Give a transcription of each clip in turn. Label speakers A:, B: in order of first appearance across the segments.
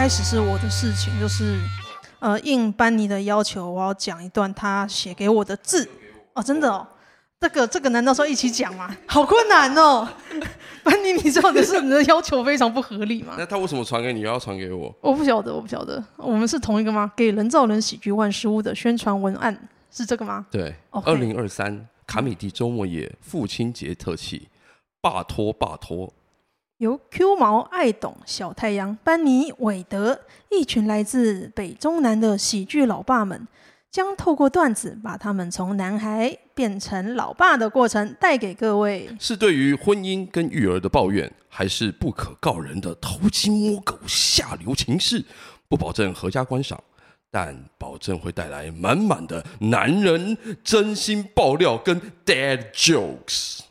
A: 开始是我的事情，就是呃应班尼的要求，我要讲一段他写给我的字哦，真的哦，这个这个难道说一起讲吗？好困难哦，班尼，你知道的是你的要求非常不合理吗？
B: 那他为什么传给你，又要传给我？
A: 我不晓得，我不晓得，我们是同一个吗？给人造人喜剧万事屋的宣传文案是这个吗？
B: 对，二零二三卡米蒂周末夜父亲节特辑，拜托拜托。
A: 由 Q 毛、爱董、小太阳、班尼、韦德一群来自北中南的喜剧老爸们，将透过段子把他们从男孩变成老爸的过程带给各位。
B: 是对于婚姻跟育儿的抱怨，还是不可告人的偷鸡摸狗下流情事？不保证阖家观赏，但保证会带来满满的男人真心爆料跟 dad jokes。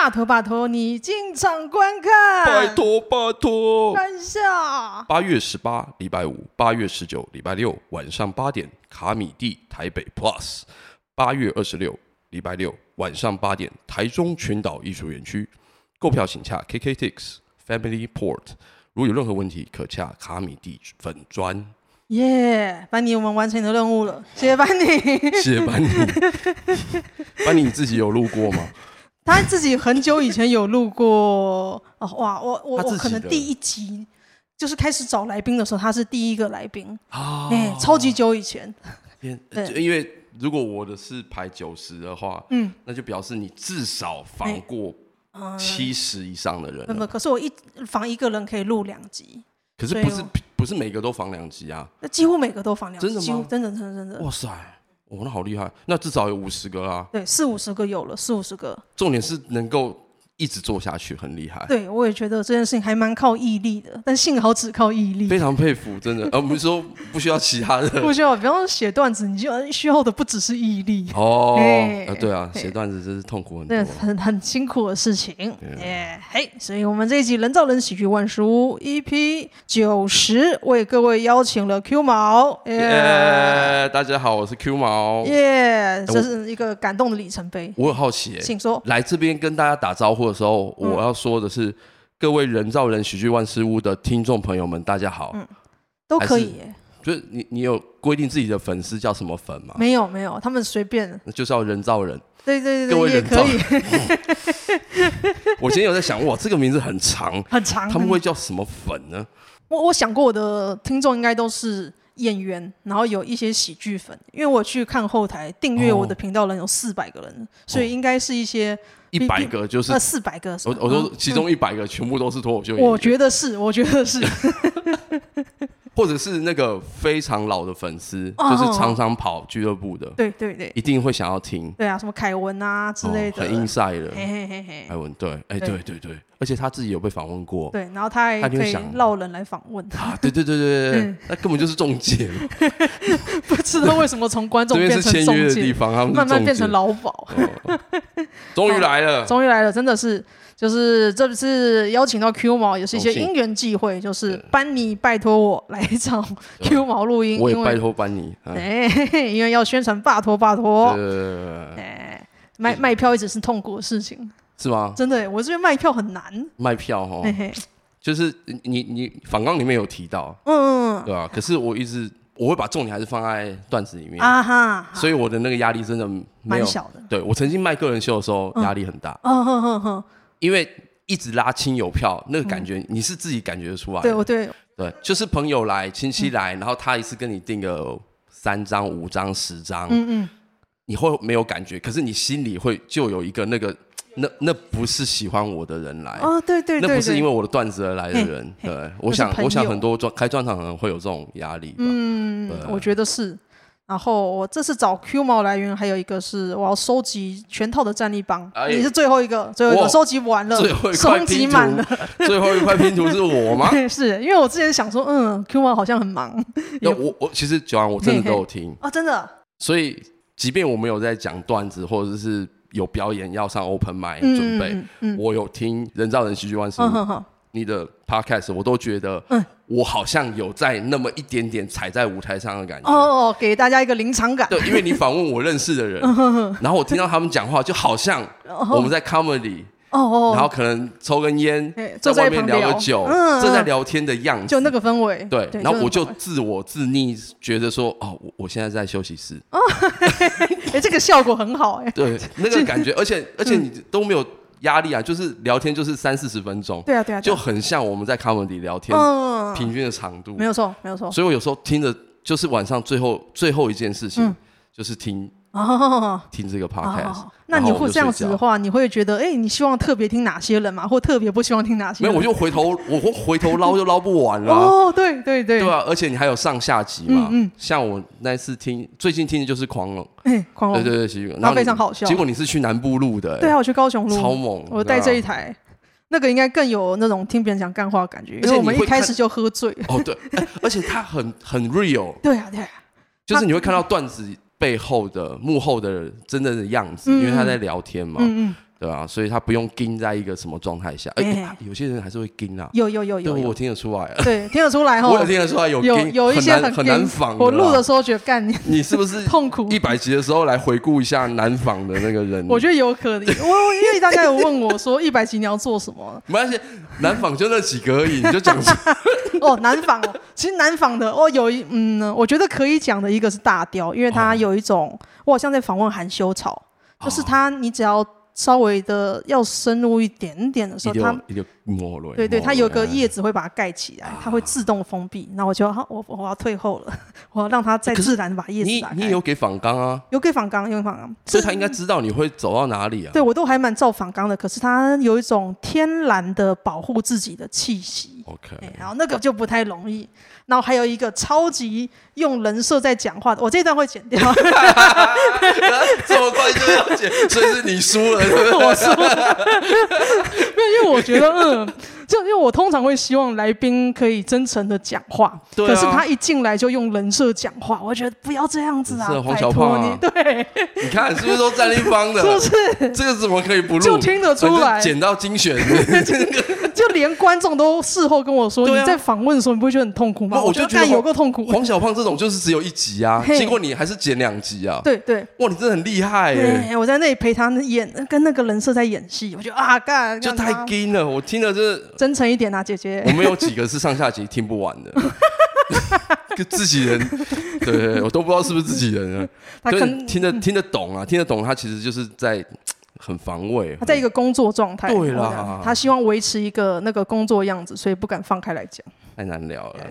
A: 拜托拜托，你进场观看。
B: 拜托拜托，
A: 看一下。
B: 八月十八礼拜五，八月十九礼拜六晚上八点，卡米地台北 Plus。八月二十六礼拜六晚上八点，台中群岛艺术园区。购票请洽 KKTix Family Port。如有任何问题，可洽卡米地粉砖。
A: 耶，班尼，我们完成你的任务了，谢谢班尼。
B: 谢谢班尼。班尼，你自己有路过吗？
A: 他自己很久以前有录过哦，哇，我我我可能第一集就是开始找来宾的时候，他是第一个来宾啊，哎、欸，超级久以前。
B: 因为如果我的是排九十的话，嗯，那就表示你至少防过七十以上的人。那么、
A: 可是我一防一个人可以录两集，
B: 可是不是不是每个都防两集啊？
A: 那几乎每个都防两集，
B: 真的吗？
A: 真的真的真的。
B: 哇塞！哦，那好厉害！那至少有五十个啦。
A: 对，四五十个有了，四五十个。
B: 重点是能够。一直做下去很厉害，
A: 对，我也觉得这件事情还蛮靠毅力的，但幸好只靠毅力，
B: 非常佩服，真的。而不是说不需要其他的，
A: 不需要，比方说写段子，你就需要的不只是毅力。
B: 哦。呃，对啊，写段子真是痛苦很
A: 很很辛苦的事情。耶，嘿，所以我们这一集人造人喜剧万书 EP 九十为各位邀请了 Q 毛，
B: 耶，大家好，我是 Q 毛，
A: 耶，这是一个感动的里程碑。
B: 我很好奇，
A: 请说，
B: 来这边跟大家打招呼的时候，我要说的是，嗯、各位人造人喜剧万事屋的听众朋友们，大家好。嗯，
A: 都可以耶。
B: 就是你，你有规定自己的粉丝叫什么粉吗？
A: 没有，没有，他们随便。
B: 就是要人造人。
A: 对对对，
B: 各位人造 我今天有在想，哇，这个名字很长，
A: 很长。
B: 他们会叫什么粉呢？
A: 我我想过，我的听众应该都是演员，然后有一些喜剧粉，因为我去看后台订阅我的频道人有四百个人，哦、所以应该是一些。
B: 一百个就是
A: 呃四百个，
B: 我我说其中一百个全部都是脱口秀演员。
A: 我觉得是，我觉得是，
B: 或者是那个非常老的粉丝，就是常常跑俱乐部的，
A: 对对对，
B: 一定会想要听。
A: 对啊，什么凯文啊之类的，
B: 很 inside 的，凯文对，哎对。对对，而且他自己有被访问过，
A: 对，然后他还可以捞人来访问。
B: 啊，对对对对对，那根本就是中介，
A: 不知道为什么从观众变成中介。的地方，他们慢慢变成劳保，
B: 终于来。来了，
A: 终于来了，真的是，就是这次邀请到 Q 毛，也是一些因缘际会，就是班尼拜托我来一场 Q 毛录音，
B: 我也拜托班尼，
A: 哎，因为要宣传拜托拜托，哎，卖卖票一直是痛苦的事情，
B: 是吗？
A: 真的，我这边卖票很难，
B: 卖票哈，就是你你反纲里面有提到，嗯，对吧？可是我一直。我会把重点还是放在段子里面。啊哈，所以我的那个压力真的蛮小的。对，我曾经卖个人秀的时候压力很大，嗯哼哼哼，因为一直拉亲友票，那个感觉你是自己感觉得出来。对，我对。对，就是朋友来、亲戚来，然后他一次跟你订个三张、五张、十张，嗯嗯，你会没有感觉，可是你心里会就有一个那个。那那不是喜欢我的人来。哦，对对对，那不是因为我的段子而来的人，对，我想我想很多专开专场的人会有这种压力，
A: 嗯，我觉得是。然后我这次找 Q 毛来源还有一个是我要收集全套的战力帮，你是最后一个，最后一个收集完了，收集满了，
B: 最后一块拼图是我吗？
A: 是因为我之前想说，嗯，Q 毛好像很忙，
B: 那我我其实九安我真的都有听。
A: 啊，真的，
B: 所以即便我没有在讲段子或者是。有表演要上 open mic 准备，我有听人造人喜剧万事屋你的 podcast，我都觉得，我好像有在那么一点点踩在舞台上的感觉。
A: 哦，给大家一个临场感。
B: 对，因为你访问我认识的人，然后我听到他们讲话，就好像我们在 comedy 哦哦，然后可能抽根烟，在外面聊个酒，正在聊天的样子，
A: 就那个氛围。
B: 对，然后我就自我自溺，觉得说，哦，我现在在休息室。哦，
A: 哎，这个效果很好，哎。
B: 对，那个感觉，而且而且你都没有压力啊，就是聊天就是三四十分钟。
A: 对啊对啊，
B: 就很像我们在 comedy 聊天，平均的长度。
A: 没有错，没有错。
B: 所以我有时候听着，就是晚上最后最后一件事情，就是听。
A: 哦，
B: 听这个 podcast，
A: 那你会这样子的话，你会觉得，哎，你希望特别听哪些人嘛，或特别不希望听哪些
B: 人？没有，我就回头，我回头捞就捞不完了。
A: 哦，对对对，
B: 对啊，而且你还有上下集嘛。嗯，像我那次听，最近听的就是狂龙，哎，狂龙，对对对，
A: 那非常好笑。
B: 结果你是去南部录的，
A: 对啊，我去高雄录，
B: 超猛。
A: 我带这一台，那个应该更有那种听别人讲干话的感觉，而且我们一开始就喝醉。
B: 哦，对，而且他很很 real。
A: 对啊，对啊，
B: 就是你会看到段子。背后的幕后的真正的样子，因为他在聊天嘛，对吧？所以他不用盯在一个什么状态下。哎，有些人还是会盯啊。
A: 有有有有，
B: 我听得出来。
A: 对，听得出来哈。
B: 我有听得出来有有
A: 有一些很
B: 很难仿。
A: 我录的时候觉得干你，
B: 你是不是
A: 痛苦？
B: 一百集的时候来回顾一下难仿的那个人。
A: 我觉得有可能。我因为大家有问我说一百集你要做什么？
B: 没关系，难仿就那几个而已，你就讲。
A: 哦，难仿哦，其实难仿的哦，有一嗯，我觉得可以讲的一个是大雕，因为它有一种。我好像在访问含羞草，就是它，你只要稍微的要深入一点点的时候，它对对，它有个叶子会把它盖起来，它会自动封闭。那我就好，我我要退后了，我要让它再自然把叶子打开。
B: 你你有给仿钢啊？
A: 有给仿钢，有仿钢，
B: 所以他应该知道你会走到哪里啊？
A: 对，我都还蛮照仿钢的，可是它有一种天然的保护自己的气息。
B: OK，
A: 然后那个就不太容易。然后还有一个超级用人设在讲话的，我这段会剪掉。
B: 这么快就要剪，所以是你输了，
A: 我输了。没有，因为我觉得，嗯，就因为我通常会希望来宾可以真诚的讲话，可是他一进来就用人设讲话，我觉得不要这样子啊，
B: 黄小胖啊，
A: 对，
B: 你看是不是都站立方的？
A: 是不是？
B: 这个怎么可以不录？
A: 就听得出来，
B: 剪到精选，
A: 就连观众都事后跟我说，你在访问的时候，你不会觉得很痛苦吗？我就觉得有个痛苦。
B: 黄小胖这种就是只有一集啊，结果你还是剪两集啊。
A: 对对，
B: 哇，你真的很厉害耶！
A: 我在那里陪他演，跟那个人设在演戏，我觉得啊，干
B: 就太惊了。我听了这
A: 真诚一点啊，姐姐。
B: 我们有几个是上下集听不完的，跟 自己人，对对，我都不知道是不是自己人啊。他可能听得听得懂啊，听得懂，他其实就是在。很防卫，
A: 他在一个工作状态，
B: 对啦，
A: 他希望维持一个那个工作样子，所以不敢放开来讲，
B: 太难聊了，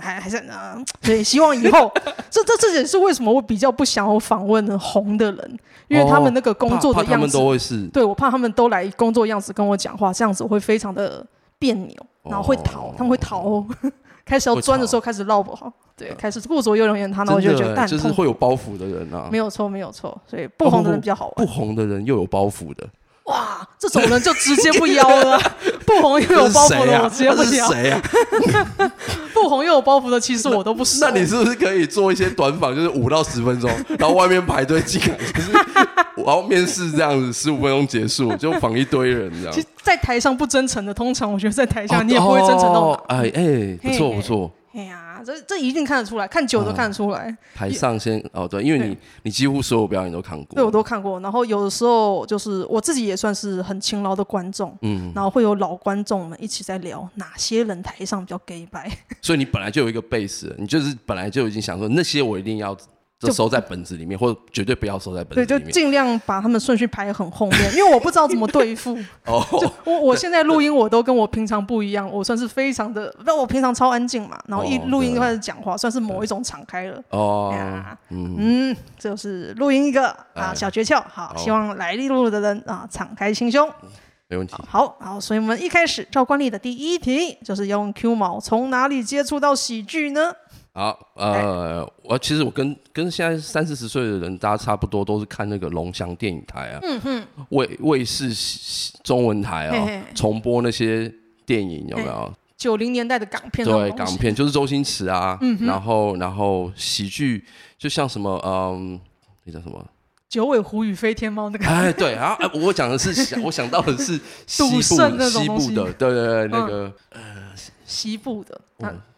A: 还还是啊，所以希望以后，这这这也是为什么我比较不想要访问红的人，因为他们那个工作的样子，他们
B: 都会是，
A: 对我怕他们都来工作样子跟我讲话，这样子我会非常的别扭，然后会逃，他们会逃 哦。开始要钻的时候，开始绕不好，对，开始顾左右而言他，那我就觉得，
B: 就是会有包袱的人啊，
A: 没有错，没有错，所以不红的人比较好玩，
B: 不红的人又有包袱的，
A: 哇，这种人就直接不邀了，不红又有包袱的，我直接不邀。谁啊？不红又有包袱的，其实我都不熟。
B: 那你是不是可以做一些短访，就是五到十分钟，然后外面排队进来，就是然后面试这样子，十五分钟结束，就访一堆人这样。
A: 其实在台上不真诚的，通常我觉得在台下你也不会真诚到哪。
B: 哎哎，不错不错。
A: 哎呀，这这一定看得出来，看久都看得出来。
B: 台上先哦，对，因为你你几乎所有表演都看过。
A: 对，我都看过。然后有的时候就是我自己也算是很勤劳的观众，嗯，然后会有老观众们一起在聊哪些人台上比较 gay 白。
B: 所以你本来就有一个 base，你就是本来就已经想说那些我一定要。就收在本子里面，或者绝对不要收在本子里面。
A: 对，就尽量把他们顺序排很后面，因为我不知道怎么对付。哦，我我现在录音我都跟我平常不一样，我算是非常的，那我平常超安静嘛，然后一录音就开始讲话，算是某一种敞开了。哦，嗯，这就是录音一个啊小诀窍。好，希望来录录的人啊敞开心胸。
B: 没问题。
A: 好，好，所以我们一开始照惯例的第一题就是用 Q 毛从哪里接触到喜剧呢？
B: 好，呃，我其实我跟跟现在三四十岁的人，大家差不多，都是看那个龙翔电影台啊，嗯哼，卫卫视中文台啊，重播那些电影有没有？
A: 九零年代的港片，
B: 对，港片就是周星驰啊，然后然后喜剧就像什么，嗯，那叫什么？
A: 九尾狐与飞天猫那个？
B: 哎，对啊，我讲的是想，我想到的是西部西部的，对对对，那个呃，
A: 西部的，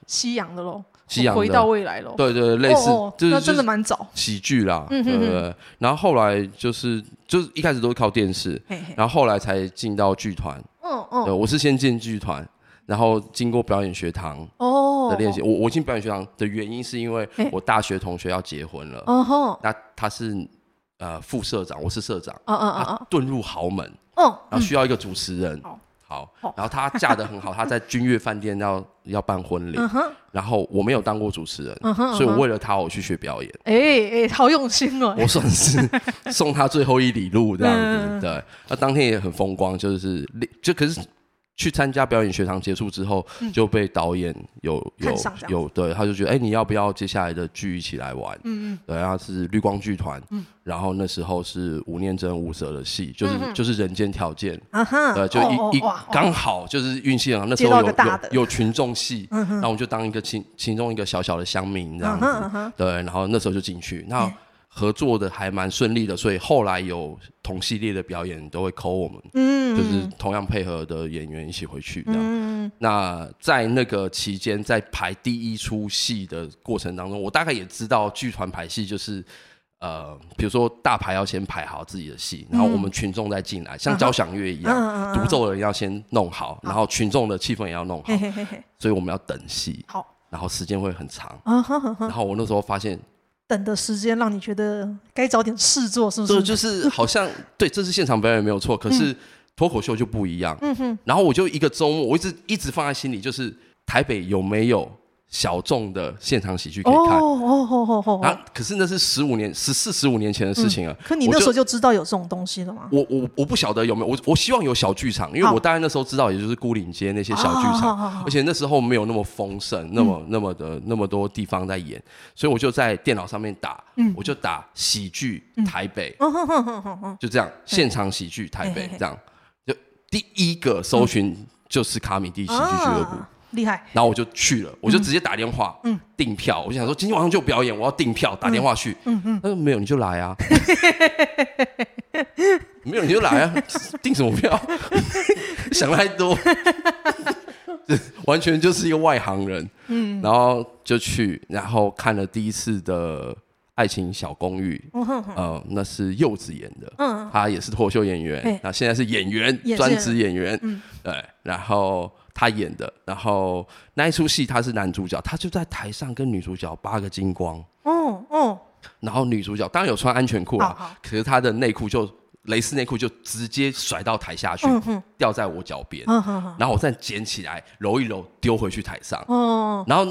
A: 西洋的喽。
B: 西洋的。
A: 回到未来了，
B: 对对，类似，就是
A: 真的蛮早。
B: 喜剧啦，对对对。然后后来就是就是一开始都是靠电视，然后后来才进到剧团。嗯嗯，我是先进剧团，然后经过表演学堂哦的练习。我我进表演学堂的原因是因为我大学同学要结婚了，哦那他是呃副社长，我是社长，嗯嗯嗯，遁入豪门，嗯，然后需要一个主持人。好，然后她嫁得很好，她在君悦饭店要要办婚礼，然后我没有当过主持人，所以我为了她我去学表演。
A: 哎哎，好用心哦！
B: 我算是送她最后一里路这样子，对。那当天也很风光，就是就可是。去参加表演学堂结束之后，就被导演有有有对，他就觉得哎，你要不要接下来的剧一起来玩？嗯嗯，对，然后是绿光剧团，嗯，然后那时候是吴念真、吴蛇的戏，就是就是人间条件，啊哈，对，就一一刚好就是运气很好，那时候有有有群众戏，然后我们就当一个其其中一个小小的乡民这样子，对，然后那时候就进去。那。合作的还蛮顺利的，所以后来有同系列的表演都会 call 我们，嗯，就是同样配合的演员一起回去这样。嗯，那在那个期间，在排第一出戏的过程当中，我大概也知道剧团排戏就是，呃，比如说大牌要先排好自己的戏，然后我们群众再进来，像交响乐一样，独奏的人要先弄好，然后群众的气氛也要弄好，所以我们要等戏，好，然后时间会很长，然后我那时候发现。
A: 等的时间让你觉得该找点事做，是不是？
B: 对，就是好像对，这是现场表演没有错。可是脱口秀就不一样。嗯哼。然后我就一个周末，我一直一直放在心里，就是台北有没有？小众的现场喜剧可以看。哦哦哦哦哦，可是那是十五年、十四、十五年前的事情了。
A: 可你那时候就知道有这种东西了吗？
B: 我我我不晓得有没有，我我希望有小剧场，因为我大概那时候知道，也就是孤岭街那些小剧场，而且那时候没有那么丰盛，那么那么的那么多地方在演，所以我就在电脑上面打，我就打喜剧台北，就这样现场喜剧台北这样，就第一个搜寻就是卡米蒂喜剧俱乐部。
A: 厉害，
B: 然后我就去了，我就直接打电话，嗯，订票。我就想说今天晚上就表演，我要订票，打电话去。嗯嗯，他说没有你就来啊，没有你就来啊，订什么票？想太多，完全就是一个外行人。嗯，然后就去，然后看了第一次的爱情小公寓。嗯，那是柚子演的，嗯，他也是脱口秀演员，那现在是演员，专职演员。嗯，对，然后。他演的，然后那一出戏他是男主角，他就在台上跟女主角扒个精光，哦哦，然后女主角当然有穿安全裤啊，可是她的内裤就蕾丝内裤就直接甩到台下去，掉在我脚边，然后我再捡起来揉一揉丢回去台上，然后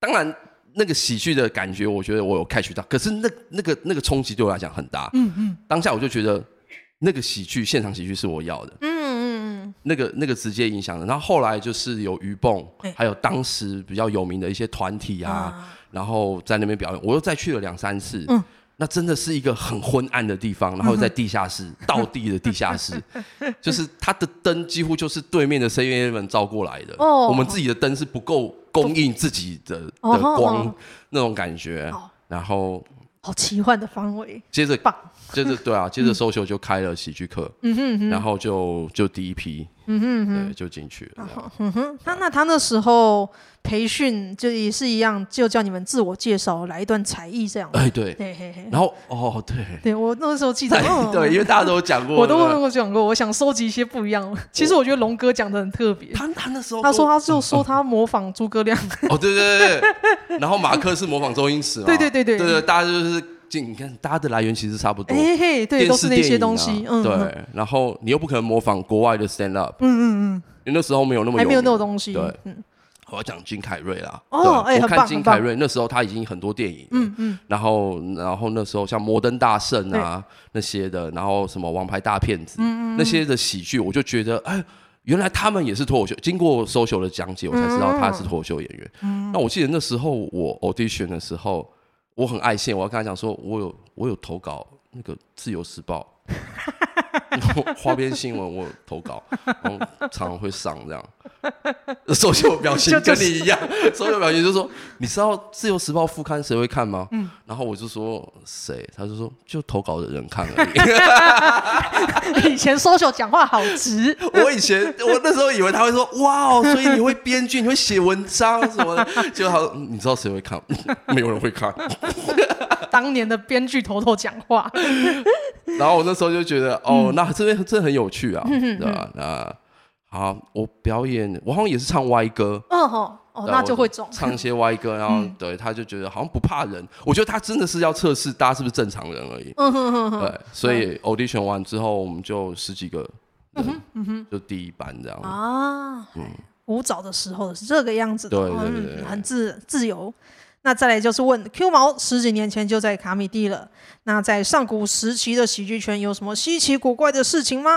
B: 当然那个喜剧的感觉，我觉得我有 catch 到，可是那那个那个冲击对我来讲很大，嗯嗯，当下我就觉得那个喜剧现场喜剧是我要的，那个那个直接影响的，然后后来就是有鱼蹦，还有当时比较有名的一些团体啊，然后在那边表演，我又再去了两三次，那真的是一个很昏暗的地方，然后在地下室，倒地的地下室，就是它的灯几乎就是对面的7-11照过来的，我们自己的灯是不够供应自己的的光那种感觉，然后
A: 好奇幻的方位，
B: 接着。接着对啊，接着 social 就开了喜剧课，嗯哼，然后就就第一批，嗯哼，对，就进去了。嗯哼，
A: 哼那他那时候培训就也是一样，就叫你们自我介绍，来一段才艺这样。
B: 哎，对，嘿嘿嘿。然后哦，对，
A: 对我那时候记得，
B: 对，因为大家都有讲过，
A: 我都跟我讲过，我想收集一些不一样。其实我觉得龙哥讲的很特别，
B: 他他那时候
A: 他说他就说他模仿诸葛亮，
B: 哦，对对对，然后马克是模仿周星驰嘛，
A: 对 对对。对，
B: 对大家就是。你看，大家的来源其实差不多，
A: 哎嘿，对，都是那些东西，嗯，
B: 对。然后你又不可能模仿国外的 stand up，嗯嗯嗯，因为那时候没有那么
A: 还没有那种东西，
B: 对，嗯。我要讲金凯瑞啦，哦，我看金凯瑞那时候他已经很多电影，嗯嗯。然后，然后那时候像摩登大圣啊那些的，然后什么王牌大骗子，嗯嗯，那些的喜剧，我就觉得，哎，原来他们也是脱口秀。经过 social 的讲解，我才知道他是脱口秀演员。那我记得那时候我 audition 的时候。我很爱现，我要跟他讲说，我有我有投稿那个《自由时报》，花边新闻我有投稿，然后常常会上这样，手秀表情跟你一样，手秀表情就说：“你知道《自由时报》副刊谁会看吗？”嗯，然后我就说：“谁？”他就说：“就投稿的人看而
A: 已。”以前 social 讲话好直，
B: 我以前我那时候以为他会说：“哇哦，所以你会编剧，你会写文章什么的。”就好，你知道谁会看？没有人会看。
A: 当年的编剧头头讲话，
B: 然后我那时候就觉得，哦，那这边真的很有趣啊，对吧？那好，我表演，我好像也是唱歪歌，
A: 哦吼，哦，那就会中，
B: 唱一些歪歌，然后对，他就觉得好像不怕人，我觉得他真的是要测试大家是不是正常人而已，嗯哼哼哼，对，所以 audition 完之后，我们就十几个，嗯哼，嗯哼，就第一班这样啊，
A: 嗯，古早的时候是这个样子的，
B: 对对对，
A: 很自自由。那再来就是问 Q 毛十几年前就在卡米蒂了。那在上古时期的喜剧圈有什么稀奇古怪的事情吗？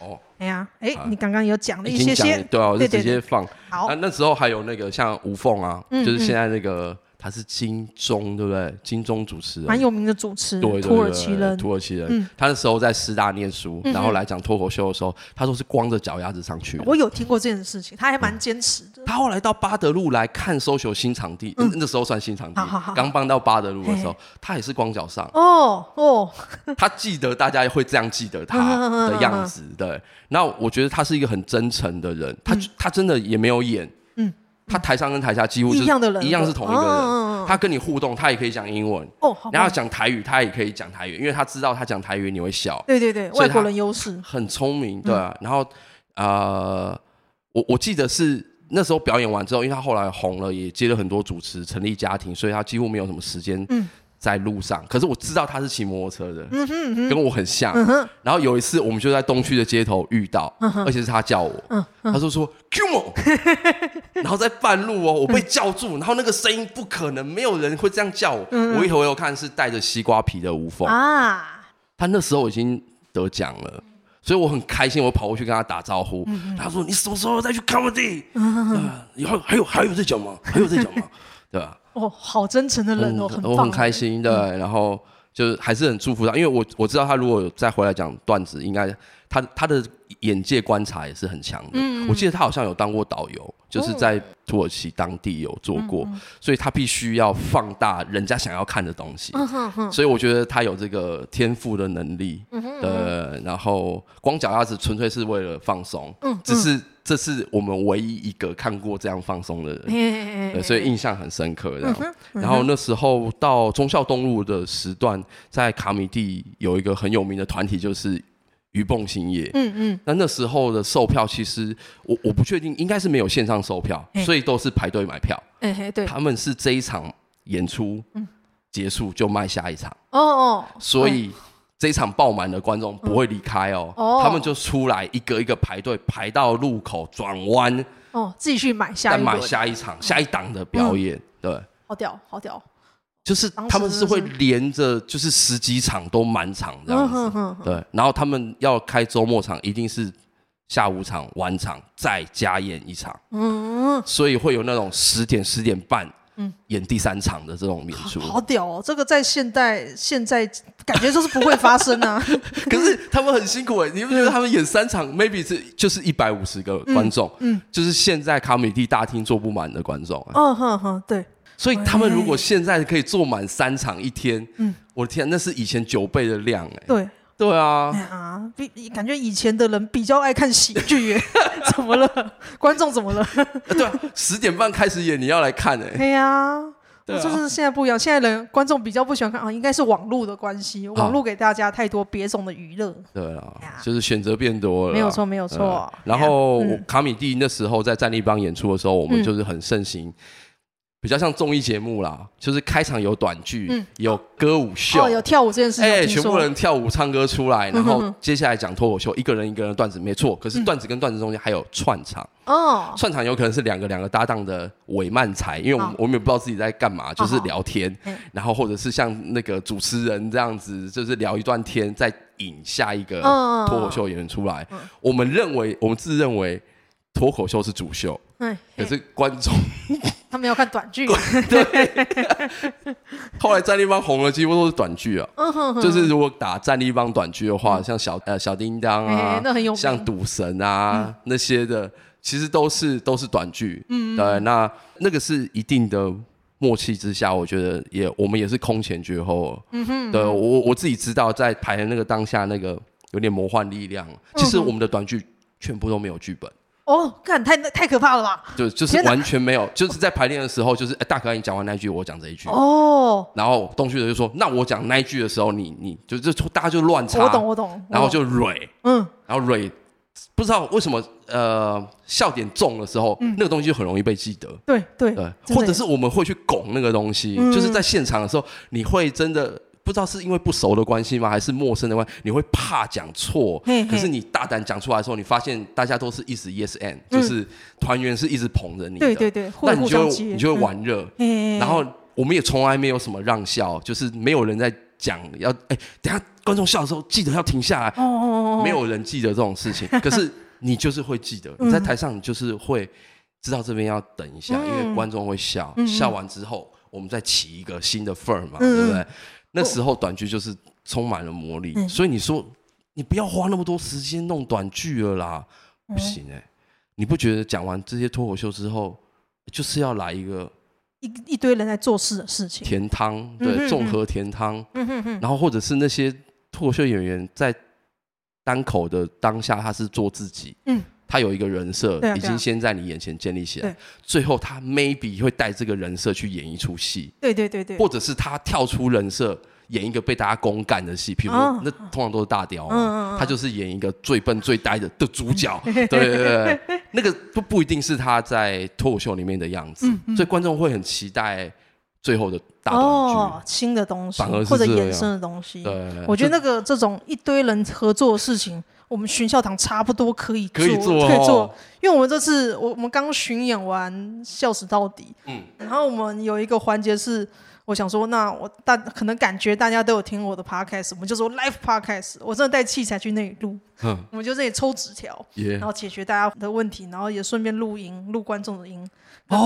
A: 哦，哎呀，哎，你刚刚有讲了一些些，
B: 对啊，我就直接放。
A: 好，
B: 那那时候还有那个像吴凤啊，就是现在那个。他是金钟，对不对？金钟主持人，
A: 蛮有名的主持人，
B: 对，土耳其人，土耳其人。他那时候在师大念书，然后来讲脱口秀的时候，他说是光着脚丫子上去。
A: 我有听过这件事情，他还蛮坚持的。
B: 他后来到巴德路来看 SOCIAL 新场地，那时候算新场地，刚搬到巴德路的时候，他也是光脚上。哦哦，他记得大家会这样记得他的样子，对。那我觉得他是一个很真诚的人，他他真的也没有演。他台上跟台下几乎是一样的人，一样是同一个人。他跟你互动，他也可以讲英文。哦，然后讲台语，他也可以讲台语，因为他知道他讲台语你会笑。
A: 对对对，外国人优势。
B: 很聪明，对啊。然后呃，我我记得是那时候表演完之后，因为他后来红了，也接了很多主持，成立家庭，所以他几乎没有什么时间。嗯。在路上，可是我知道他是骑摩托车的，嗯哼，跟我很像。然后有一次，我们就在东区的街头遇到，而且是他叫我，他就说 Q，然后在半路哦，我被叫住，然后那个声音不可能，没有人会这样叫我。我一回头看是带着西瓜皮的吴峰啊，他那时候已经得奖了，所以我很开心，我跑过去跟他打招呼。他说：“你什么时候再去 comedy？以后还有还有在讲吗？还有在讲吗？对吧？”
A: 哦，好真诚的人哦，很
B: 我很开心，对，然后就是还是很祝福他，因为我我知道他如果再回来讲段子，应该他他的眼界观察也是很强的。嗯，我记得他好像有当过导游，就是在土耳其当地有做过，所以他必须要放大人家想要看的东西。所以我觉得他有这个天赋的能力。呃，然后光脚丫子纯粹是为了放松，只是。这是我们唯一一个看过这样放松的人，对，所以印象很深刻。这样，然后那时候到忠孝东路的时段，在卡米蒂有一个很有名的团体，就是鱼蹦兴业。嗯嗯。那那时候的售票，其实我我不确定，应该是没有线上售票，所以都是排队买票。对。他们是这一场演出结束就卖下一场。哦哦。所以。这一场爆满的观众不会离开哦，他们就出来一个一个排队，排到路口转弯
A: 哦，继续买下，再
B: 买下一场下一档的表演，对，
A: 好屌，好屌，
B: 就是他们是会连着，就是十几场都满场这样子，对，然后他们要开周末场，一定是下午场晚场再加演一场，嗯，所以会有那种十点十点半。嗯，演第三场的这种演出，
A: 好屌哦！这个在现代现在感觉就是不会发生啊。
B: 可是他们很辛苦哎，你不觉得他们演三场，maybe 是就是一百五十个观众，嗯，就是现在卡米蒂大厅坐不满的观众。
A: 嗯哼哼，对。
B: 所以他们如果现在可以坐满三场一天，嗯，我的天，那是以前九倍的量哎。
A: 对。
B: 对啊，
A: 啊，比感觉以前的人比较爱看喜剧耶，怎么了？观众怎么了？
B: 对，十点半开始演，你要来看哎。
A: 对呀，就是现在不一样，现在人观众比较不喜欢看啊，应该是网络的关系，网络给大家太多别种的娱乐。
B: 对啊，就是选择变多了。
A: 没有错，没有错。
B: 然后卡米蒂那时候在战立邦演出的时候，我们就是很盛行。比较像综艺节目啦，就是开场有短剧，嗯、有歌舞秀，
A: 哦，有跳舞这件事情，哎、欸，
B: 全部人跳舞唱歌出来，然后接下来讲脱口秀，一个人一个人的段子，没错。可是段子跟段子中间还有串场，哦、嗯，串场有可能是两个两个搭档的伪漫才，因为我们、哦、我们也不知道自己在干嘛，就是聊天，哦、然后或者是像那个主持人这样子，就是聊一段天，再引下一个脱口秀演员出来。嗯、我们认为，我们自认为脱口秀是主秀，嗯、可是观众。
A: 他没有看短剧，
B: 对。后来战立邦红了，几乎都是短剧啊。就是如果打战立邦短剧的话，像小呃小叮当啊，像赌神啊那些的，其实都是都是短剧，嗯，对，那那个是一定的默契之下，我觉得也我们也是空前绝后，嗯哼，对我我自己知道在排的那个当下那个有点魔幻力量，其实我们的短剧全部都没有剧本。
A: 哦，看太太可怕了吧？
B: 就就是完全没有，就是在排练的时候，就是哎，大可爱，你讲完那一句，我讲这一句。哦。然后东旭的就说：“那我讲那一句的时候，你你就就大家就乱插。”
A: 我懂，我懂。
B: 然后就蕊，嗯，然后蕊，不知道为什么呃笑点重的时候，那个东西就很容易被记得。
A: 对对对。
B: 或者是我们会去拱那个东西，就是在现场的时候，你会真的。不知道是因为不熟的关系吗，还是陌生的关系？你会怕讲错，嘿嘿，可是你大胆讲出来的时候，你发现大家都是一直 yes and，、嗯、就是团员是一直捧着你的，
A: 对对对，
B: 那你就你就会玩热，嗯、然后我们也从来没有什么让笑，就是没有人在讲要哎，等下观众笑的时候记得要停下来，哦哦哦，没有人记得这种事情，可是你就是会记得，你在台上你就是会知道这边要等一下，嗯、因为观众会笑，嗯、笑完之后我们再起一个新的份儿嘛，嗯、对不对？那时候短剧就是充满了魔力，嗯、所以你说你不要花那么多时间弄短剧了啦，嗯、不行哎、欸！你不觉得讲完这些脱口秀之后，就是要来一个
A: 一一堆人在做事的事情？
B: 甜汤，对，综、嗯、合甜汤，嗯、哼哼然后或者是那些脱口秀演员在单口的当下，他是做自己，嗯。他有一个人设，已经先在你眼前建立起来。最后他 maybe 会带这个人设去演一出戏。对对对对。或者是他跳出人设，演一个被大家公干的戏，譬如说那通常都是大雕嘛，他就是演一个最笨最呆的的主角。对对对，那个不不一定是他在脱口秀里面的样子，所以观众会很期待最后的大。哦，新的东西，或者衍生的东西。对，我觉得那个这种一堆人合作的事情。我们巡校堂差不多可以做，可以做，可以做，因为我们这次我我们刚巡演完笑死到底，嗯，然后我们有一个环节是，我想说，那我大可能感觉大家都有听我的 podcast，我们就说 live podcast，我真的带器材去那里录，嗯，我们就这里抽纸条，然后解决大家的问题，然后也顺便录音，录观众的音。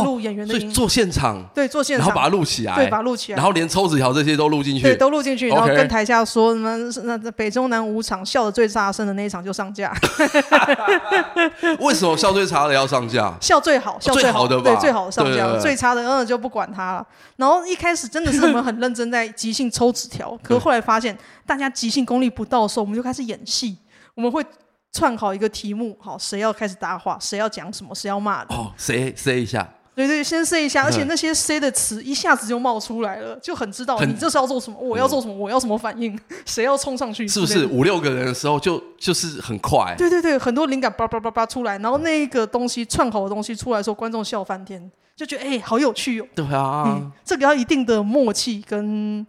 B: 录演员的音，做现场，对，做现场，然后把它录起来，对，把它录起来，然后连抽纸条这些都录进去，对，都录进去，然后跟台下说什么？那北中南五场笑的最大声的那一场就上架。为什么笑最差的要上架？笑最好，笑最好的吧，对，最好的上架，最差的嗯就不管他了。然后一开始真的是我们很认真在即兴抽纸条，可是后来发现大家即兴功力不到的时候，我们就开始演戏，我们会。串好一个题目，好，谁要开始搭话，谁要讲什么，谁要骂的。哦，谁谁一下？对对，先塞一下，而且那些塞的词一下子就冒出来了，就很知道你这是要做什么，我要做什么，我要什么反应，谁要冲上去？是不是五六个人的时候就就是很快？对对对，很多灵感叭叭叭叭出来，然后那个东西串好的东西出来的时候，观众笑翻天，就觉得哎，好有趣哦。对啊，这个要一定的默契跟。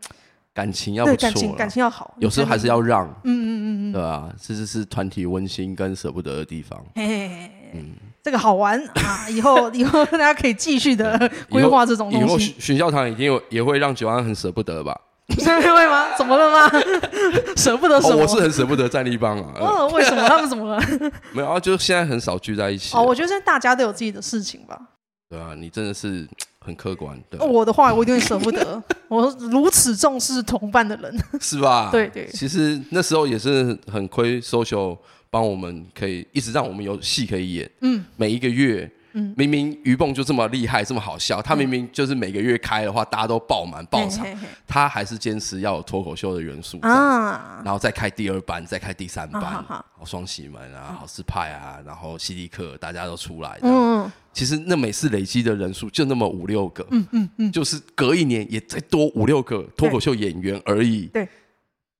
B: 感情要不错，感情感情要好，有时候还是要让，嗯嗯嗯嗯，对吧？这就是团体温馨跟舍不得的地方。嘿嘿嘿，嗯，这个好玩啊！以后以后大家可以继续的规划这种东西。以后巡笑堂一定有也会让九安很舍不得吧？会吗？怎么了吗？舍不得什么？我是很舍不得战立帮啊。哦，为什么？他们怎么了？没有啊，就现在很少聚在一起。哦，我觉得现在大家都有自己的事情吧。对啊，你真的是。很客观，对。我的话，我一定会舍不得。我如此重视同伴的人，是吧？对对。其实那时候也是很亏，social 帮我们可以一直让我们有戏可以演。嗯。每一个月。明明鱼蹦就这么厉害，这么好笑，他明明就是每个月开的话，大家都爆满爆场，他还是坚持要有脱口秀的元素啊，然后再开第二班，再开第三班，好双喜门啊，好事派啊，然后犀利客大家都出来，嗯，其实那每次累积的人数就那么五六个，嗯嗯嗯，就是隔一年也再多五六个脱口秀演员而已，对，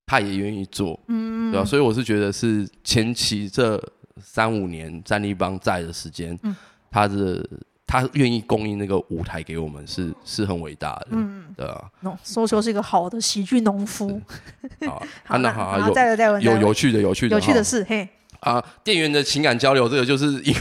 B: 他也愿意做，嗯，对吧？所以我是觉得是前期这三五年战立帮在的时间，嗯。他是他愿意供应那个舞台给我们是，是是很伟大的，嗯，对啊。SOCIAL 是一个好的喜剧农夫。好，那好，有有有趣的有趣的有趣的事，嘿。啊，店员的情感交流，这个就是因为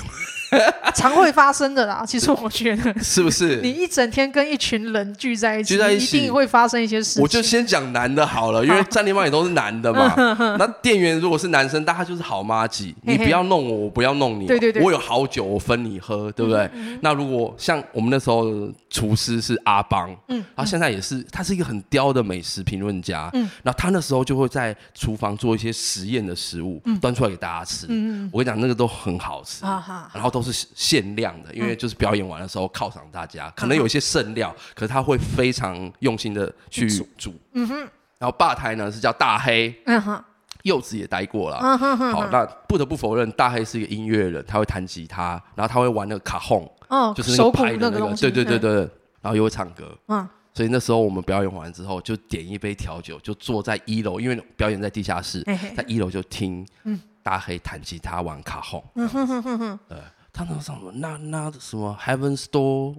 A: 常会发生的啦。其实我觉得
B: 是不是？
A: 你一整天跟一群人聚在一起，聚在一起一定会发生一些事情。
B: 我就先讲男的好了，因为战地妈也都是男的嘛。那店员如果是男生，大家就是好妈鸡，你不要弄我，我不要弄你。对对对，我有好酒，我分你喝，对不对？那如果像我们那时候厨师是阿邦，嗯，他现在也是，他是一个很刁的美食评论家，嗯，然后他那时候就会在厨房做一些实验的食物，端出来给大家吃。嗯，我跟你讲，那个都很好吃，然后都是限量的，因为就是表演完的时候犒赏大家，可能有一些剩料，可是他会非常用心的去煮。嗯哼，然后吧台呢是叫大黑，嗯哼，柚子也待过了。好，那不得不否认，大黑是一个音乐人，他会弹吉他，然后他会玩那个卡轰，哦，就是那个拍的那个，对对对对，然后又会唱歌。嗯，所以那时候我们表演完之后，就点一杯调酒，就坐在一楼，因为表演在地下室，在一楼就听，嗯。大黑弹吉他玩卡轰，嗯哼哼哼哼，呃，他那什么那那什么 Heaven Store，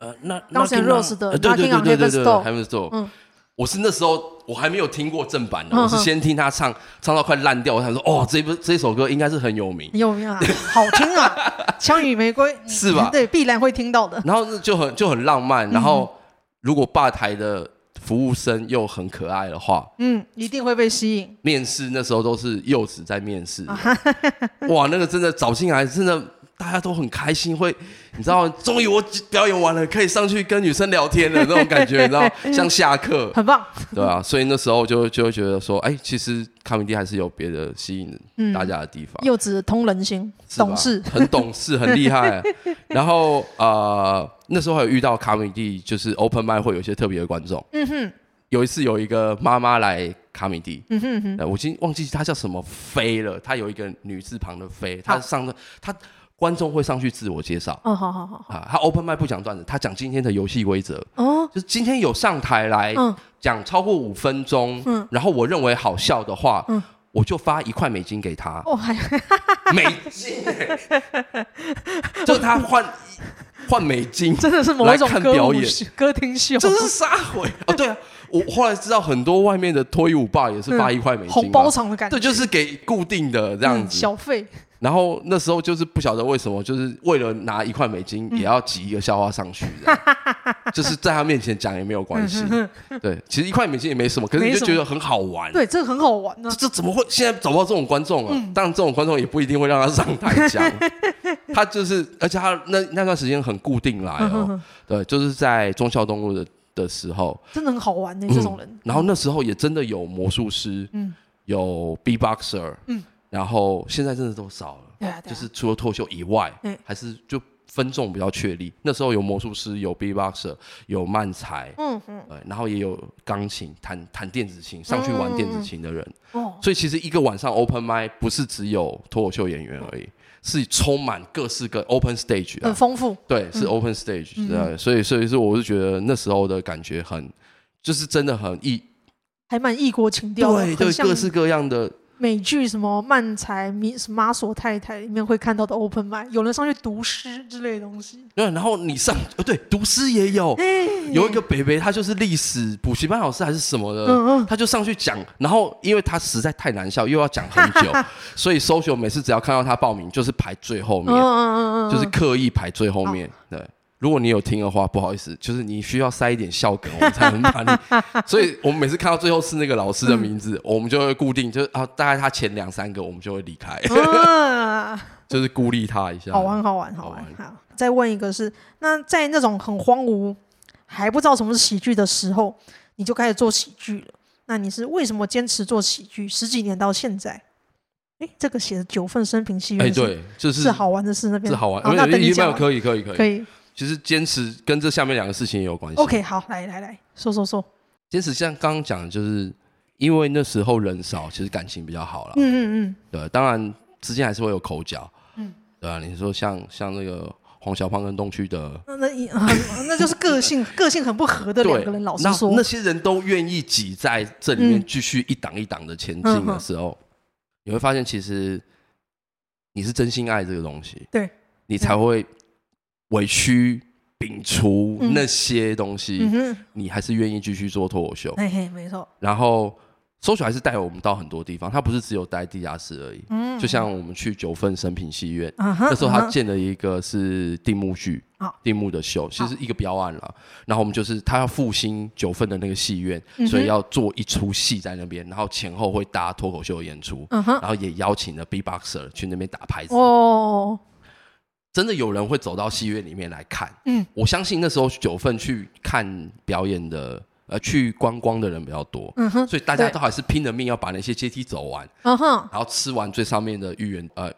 B: 呃，那那对对对对对对 Heaven Store，嗯，我是那时候我还没有听过正版的，我是先听他唱，唱到快烂掉，我想说哦，这部这首歌应该是很有名，
A: 有名啊，好听啊，枪与玫瑰
B: 是吧？
A: 对，必然会听到的。
B: 然后就很就很浪漫，然后如果吧台的。服务生又很可爱的话，
A: 嗯，一定会被吸引。
B: 面试那时候都是柚子在面试，哇，那个真的找进来，真的大家都很开心，会你知道，终于我表演完了，可以上去跟女生聊天了那种感觉，你知道，像下课，
A: 很棒，
B: 对啊，所以那时候就就会觉得说，哎，其实卡米蒂还是有别的吸引大家的地方。
A: 幼稚通人心，懂事，
B: 很懂事，很厉害。然后呃。那时候还有遇到卡米蒂，就是 open mic 会有一些特别的观众。嗯哼，有一次有一个妈妈来卡米蒂，嗯哼哼，我已经忘记她叫什么飞了，她有一个女字旁的飞，她上的她观众会上去自我介绍。哦，好好好，啊，他 open mic 不讲段子，他讲今天的游戏规则。哦，就是今天有上台来讲超过五分钟，嗯，然后我认为好笑的话，嗯，我就发一块美金给他。哦，还 美金，就是他换。换美金，
A: 真的是某一种歌表演歌厅秀，
B: 这是杀回哦。对啊，我后来知道很多外面的脱衣舞霸也是发一块美金，
A: 红包场的感觉，
B: 对，就是给固定的这样子
A: 小费。然
B: 后那时候就是不晓得为什么，就是为了拿一块美金也要挤一个笑话上去，就是在他面前讲也没有关系。对，其实一块美金也没什么，可是你就觉得很好玩。
A: 对，这个很好玩呢。
B: 这怎么会现在找不到这种观众啊？当然，这种观众也不一定会让他上台讲。他就是，而且他那那段时间很固定来哦。对，就是在忠孝东路的的时候，
A: 真的很好玩呢。这种人。
B: 然后那时候也真的有魔术师，嗯，有 B-boxer，嗯。然后现在真的都少了，对啊，就是除了脱口秀以外，还是就分众比较确立。那时候有魔术师，有 B-boxer，有漫才，嗯嗯，然后也有钢琴，弹弹电子琴，上去玩电子琴的人。哦，所以其实一个晚上 open mic 不是只有脱口秀演员而已，是充满各式各 open stage，
A: 很丰富。对，
B: 是 open stage，对，所以所以是我是觉得那时候的感觉很，就是真的很异，
A: 还蛮异国情调，
B: 对对，各式各样的。
A: 美剧什么漫才、米什么马索太太里面会看到的 open m i d 有人上去读诗之类的东西。
B: 对，然后你上，呃，对，读诗也有，有一个北北，他就是历史补习班老师还是什么的，嗯嗯，他就上去讲，然后因为他实在太难笑，又要讲很久，所以 social 每次只要看到他报名，就是排最后面，就是刻意排最后面，对。如果你有听的话，不好意思，就是你需要塞一点笑梗，我们才能把你。所以我们每次看到最后是那个老师的名字，嗯、我们就会固定，就是啊，大概他前两三个，我们就会离开，啊、就是孤立他一下。
A: 好玩，好玩，好玩。好，再问一个是，那在那种很荒芜，还不知道什么是喜剧的时候，你就开始做喜剧了。那你是为什么坚持做喜剧十几年到现在？哎，这个写的九份生平戏院，哎，
B: 对，就是
A: 是好玩的事那边，
B: 是好玩。
A: 那等你讲，
B: 可以，可以，可以，
A: 可以。
B: 其实坚持跟这下面两个事情也有关系。
A: OK，好，来来来说说说。
B: 坚持像刚刚讲的，就是因为那时候人少，其实感情比较好了。嗯嗯嗯。对，当然之间还是会有口角。嗯。对啊，你说像像那个黄小胖跟东区的，那那
A: 那就是个性 个性很不合的两个人。老实说，
B: 那些人都愿意挤在这里面继续一档一档的前进的时候，你会发现其实你是真心爱这个东西。对。你才会。委屈摒除那些东西，嗯、你还是愿意继续做脱口秀。嘿嘿，没错。然后 social 还是带我们到很多地方，他不是只有待地下室而已。嗯，就像我们去九份生平戏院，嗯、那时候他建了一个是定目剧，啊，定目的秀，其实是一个标案了。然后我们就是他要复兴九份的那个戏院，所以要做一出戏在那边，然后前后会搭脱口秀演出，嗯，然后也邀请了 B-boxer 去那边打牌子。哦，真的有人会走到戏院里面来看。嗯，我相信那时候九份去看表演的。呃，去观光的人比较多，嗯哼，所以大家都还是拼了命要把那些阶梯走完，嗯哼，然后吃完最上面的芋圆，呃，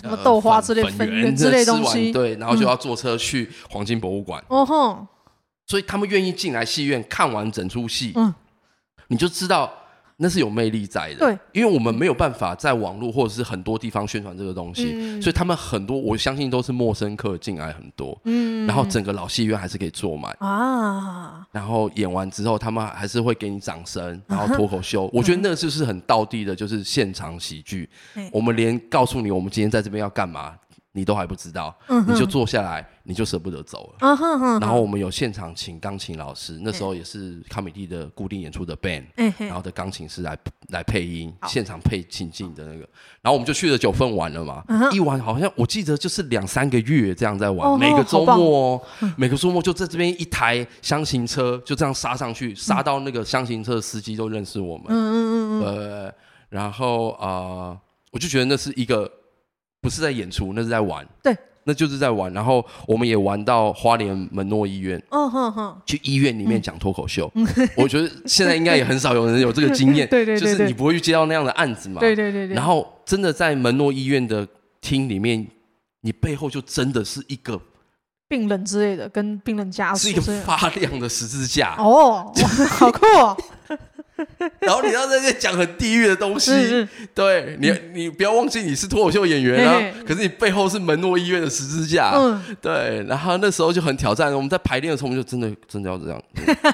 A: 什么豆花之类粉圆之类东西，
B: 对，然后就要坐车去黄金博物馆，哦哼，所以他们愿意进来戏院看完整出戏，嗯，你就知道。那是有魅力在的，对，因为我们没有办法在网络或者是很多地方宣传这个东西，嗯、所以他们很多我相信都是陌生客进来很多，嗯，然后整个老戏院还是可以坐满。啊，然后演完之后他们还是会给你掌声，然后脱口秀，啊、我觉得那个就是很道地的，就是现场喜剧，嗯、我们连告诉你我们今天在这边要干嘛。你都还不知道，嗯、你就坐下来，你就舍不得走了。嗯、哼哼。然后我们有现场请钢琴老师，那时候也是康美蒂的固定演出的 band，、欸、然后的钢琴师来来配音，现场配情境的那个。然后我们就去了九份玩了嘛，嗯、一玩好像我记得就是两三个月这样在玩，哦、每个周末，哦每个周末就在这边一台箱型车就这样杀上去，杀到那个箱型车的司机都认识我们。嗯嗯嗯呃，然后啊、呃，我就觉得那是一个。不是在演出，那是在玩。对，那就是在玩。然后我们也玩到花莲门诺医院。哦哼哼。去医院里面讲脱口秀。嗯。我觉得现在应该也很少有人有这个经验。对对对。就是你不会去接到那样的案子嘛？对对对对。然后真的在门诺医院的厅里面，你背后就真的是一个
A: 病人之类的，跟病人家属
B: 是一个发亮的十字架。
A: 哦，好酷哦。
B: 然后你要在这讲很地狱的东西，是是。对你，你不要忘记你是脱口秀演员啊，可是你背后是门诺医院的十字架，嗯，对。然后那时候就很挑战，我们在排练的时候，我们就真的真的要这样，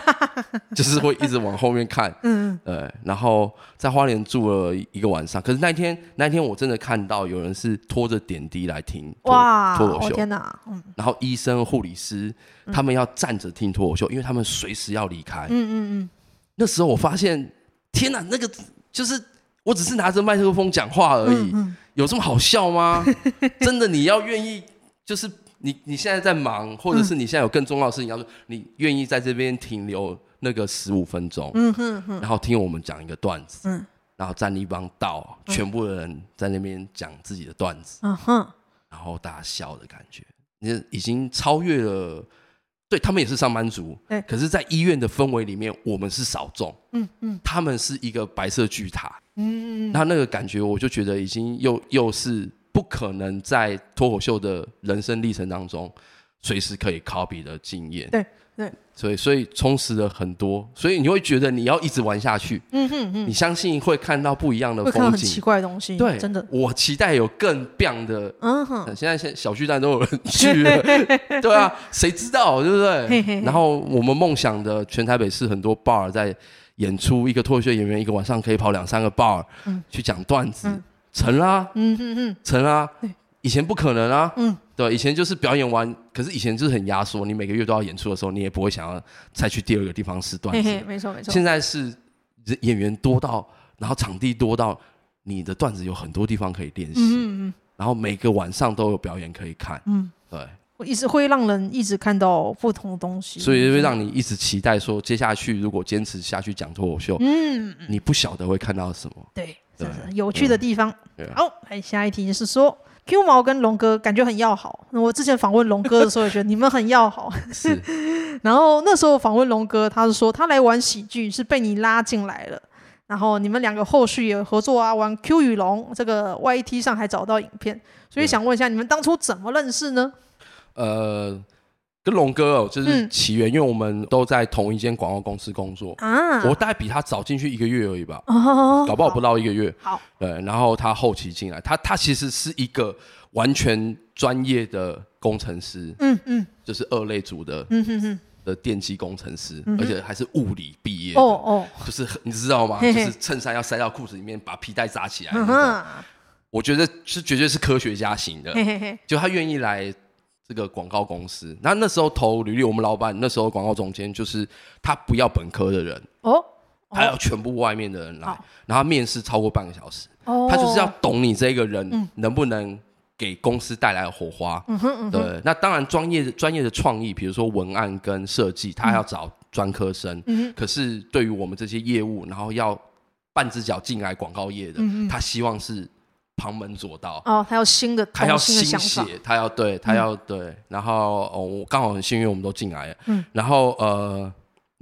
B: 就是会一直往后面看，嗯，对。然后在花莲住了一个晚上，可是那天那天我真的看到有人是拖着点滴来听哇脱口秀，天哪，嗯。然后医生、护理师他们要站着听脱口秀，因为他们随时要离开，嗯嗯嗯。那时候我发现，天哪，那个就是我只是拿着麦克风讲话而已，嗯嗯、有这么好笑吗？真的，你要愿意，就是你你现在在忙，或者是你现在有更重要的事情要做，你愿意在这边停留那个十五分钟，嗯哼哼，然后听我们讲一个段子，嗯，然后站立帮到，全部的人在那边讲自己的段子，嗯哼，然后大家笑的感觉，你已经超越了。对，他们也是上班族，欸、可是，在医院的氛围里面，我们是少众，嗯嗯，他们是一个白色巨塔，嗯嗯，那那个感觉，我就觉得已经又又是不可能在脱口秀的人生历程当中随时可以 copy 的经验，对。对，所以所以充实了很多，所以你会觉得你要一直玩下去，嗯哼哼，你相信会看到不一样的风景，很
A: 奇怪的东西，
B: 对，真的，我期待有更棒的，嗯哼，现在现小巨蛋都有人去了，对啊，谁知道对不对？然后我们梦想的全台北市很多 bar 在演出，一个脱口秀演员一个晚上可以跑两三个 bar，嗯，去讲段子，成啦，嗯哼哼，成啦，以前不可能啊，嗯。对，以前就是表演完，可是以前就是很压缩，你每个月都要演出的时候，你也不会想要再去第二个地方试段子。嘿嘿，
A: 没错没错。
B: 现在是演员多到，然后场地多到，你的段子有很多地方可以练习。嗯嗯。然后每个晚上都有表演可以看。嗯，对。
A: 我一直会让人一直看到不同的东西，
B: 所以会让你一直期待说，接下去如果坚持下去讲脱口秀，嗯，你不晓得会看到什么。
A: 对，这是有趣的地方。好，来下一题是说。Q 毛跟龙哥感觉很要好。我之前访问龙哥的时候，也觉得你们很要好。是。然后那时候访问龙哥，他是说他来玩喜剧是被你拉进来了。然后你们两个后续也合作啊，玩 Q 与龙这个 YT 上还找到影片，所以想问一下，你们当初怎么认识呢？呃。跟龙哥哦，就是起源，因为我们都在同一间广告公司工作啊。我大概比他早进去一个月而已吧，搞不好不到一个月。好，对，然后他后期进来，他他其实是一个完全专业的工程师，嗯嗯，就是二类组的，嗯哼哼，的电机工程师，而且还是物理毕业，哦哦，就是你知道吗？就是衬衫要塞到裤子里面，把皮带扎起来那种。我觉得是绝对是科学家型的，就他愿意来。这个广告公司，那那时候投履历，我们老板那时候广告总监就是他不要本科的人哦
B: 他要全部外面的人来，然后面试超过半个小时。他就是要懂你这个人能不能给公司带来火花。对，那当然专业专业的创意，比如说文案跟设计，他要找专科生。可是对于我们这些业务，然后要半只脚进来广告业的，他希望是旁门左道。
A: 哦，他要新的，
B: 他要新血，他要对，他要对。然后哦，我刚好很幸运，我们都进来了。嗯然后呃。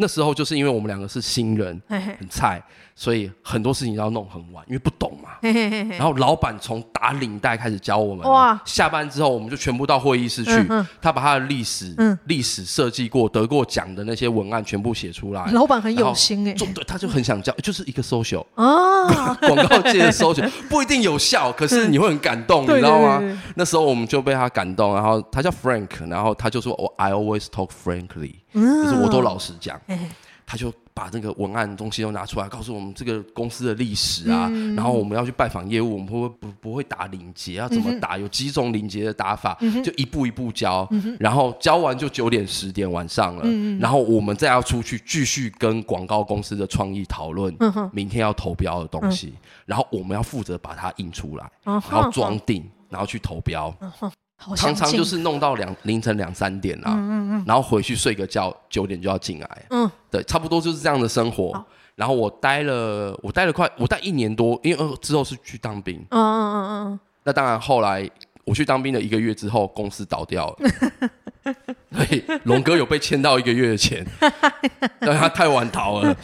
B: 那时候就是因为我们两个是新人，很菜，所以很多事情要弄很晚，因为不懂嘛。然后老板从打领带开始教我们，哇！下班之后我们就全部到会议室去，他把他的历史、历史设计过、得过奖的那些文案全部写出来。
A: 老板很有心哎，
B: 对，他就很想教，就是一个 social 啊，广告界的 social 不一定有效，可是你会很感动，你知道吗？那时候我们就被他感动，然后他叫 Frank，然后他就说：“我 I always talk frankly。”就是我都老实讲，他就把那个文案东西都拿出来，告诉我们这个公司的历史啊，然后我们要去拜访业务，我们会不会不不会打领结，要怎么打，有几种领结的打法，就一步一步教，然后教完就九点十点晚上了，然后我们再要出去继续跟广告公司的创意讨论，明天要投标的东西，然后我们要负责把它印出来，然后装订，然后去投标。常常就是弄到两凌晨两三点啦，然后回去睡个觉，九点就要进来，嗯，对，差不多就是这样的生活。然后我待了，我待了快，我待一年多，因为之后是去当兵，嗯嗯嗯嗯。那当然，后来我去当兵的一个月之后，公司倒掉了，所以龙哥有被欠到一个月的钱，但他太晚逃了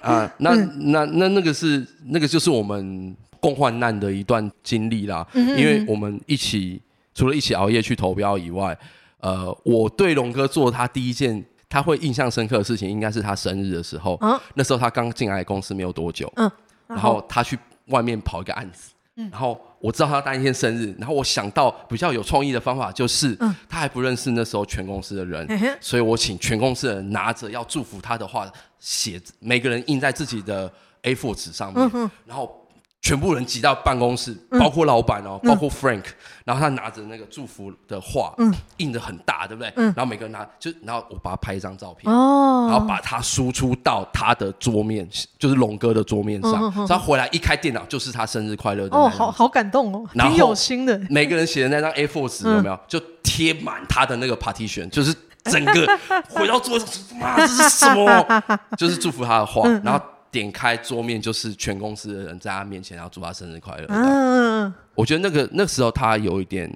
B: 啊。那那那那个是那个就是我们共患难的一段经历啦，因为我们一起。除了一起熬夜去投标以外，呃，我对龙哥做他第一件他会印象深刻的事情，应该是他生日的时候。嗯、那时候他刚进来公司没有多久，嗯，然后，然后他去外面跑一个案子，嗯，然后我知道他当天生日，然后我想到比较有创意的方法，就是，嗯，他还不认识那时候全公司的人，嗯、所以我请全公司的人拿着要祝福他的话，写每个人印在自己的 A4 纸上面，嗯、然后。全部人挤到办公室，包括老板哦，包括 Frank，然后他拿着那个祝福的画，印的很大，对不对？然后每个人拿，就然后我把他拍一张照片，然后把他输出到他的桌面，就是龙哥的桌面上。他回来一开电脑，就是他生日快乐的。
A: 哦，好好感动哦，挺有心的。
B: 每个人写的那张 A4 纸有没有？就贴满他的那个 partition，就是整个 回到桌上，妈，这是什么？就是祝福他的画，然后。点开桌面，就是全公司的人在他面前，然后祝他生日快乐。嗯，我觉得那个那时候他有一点，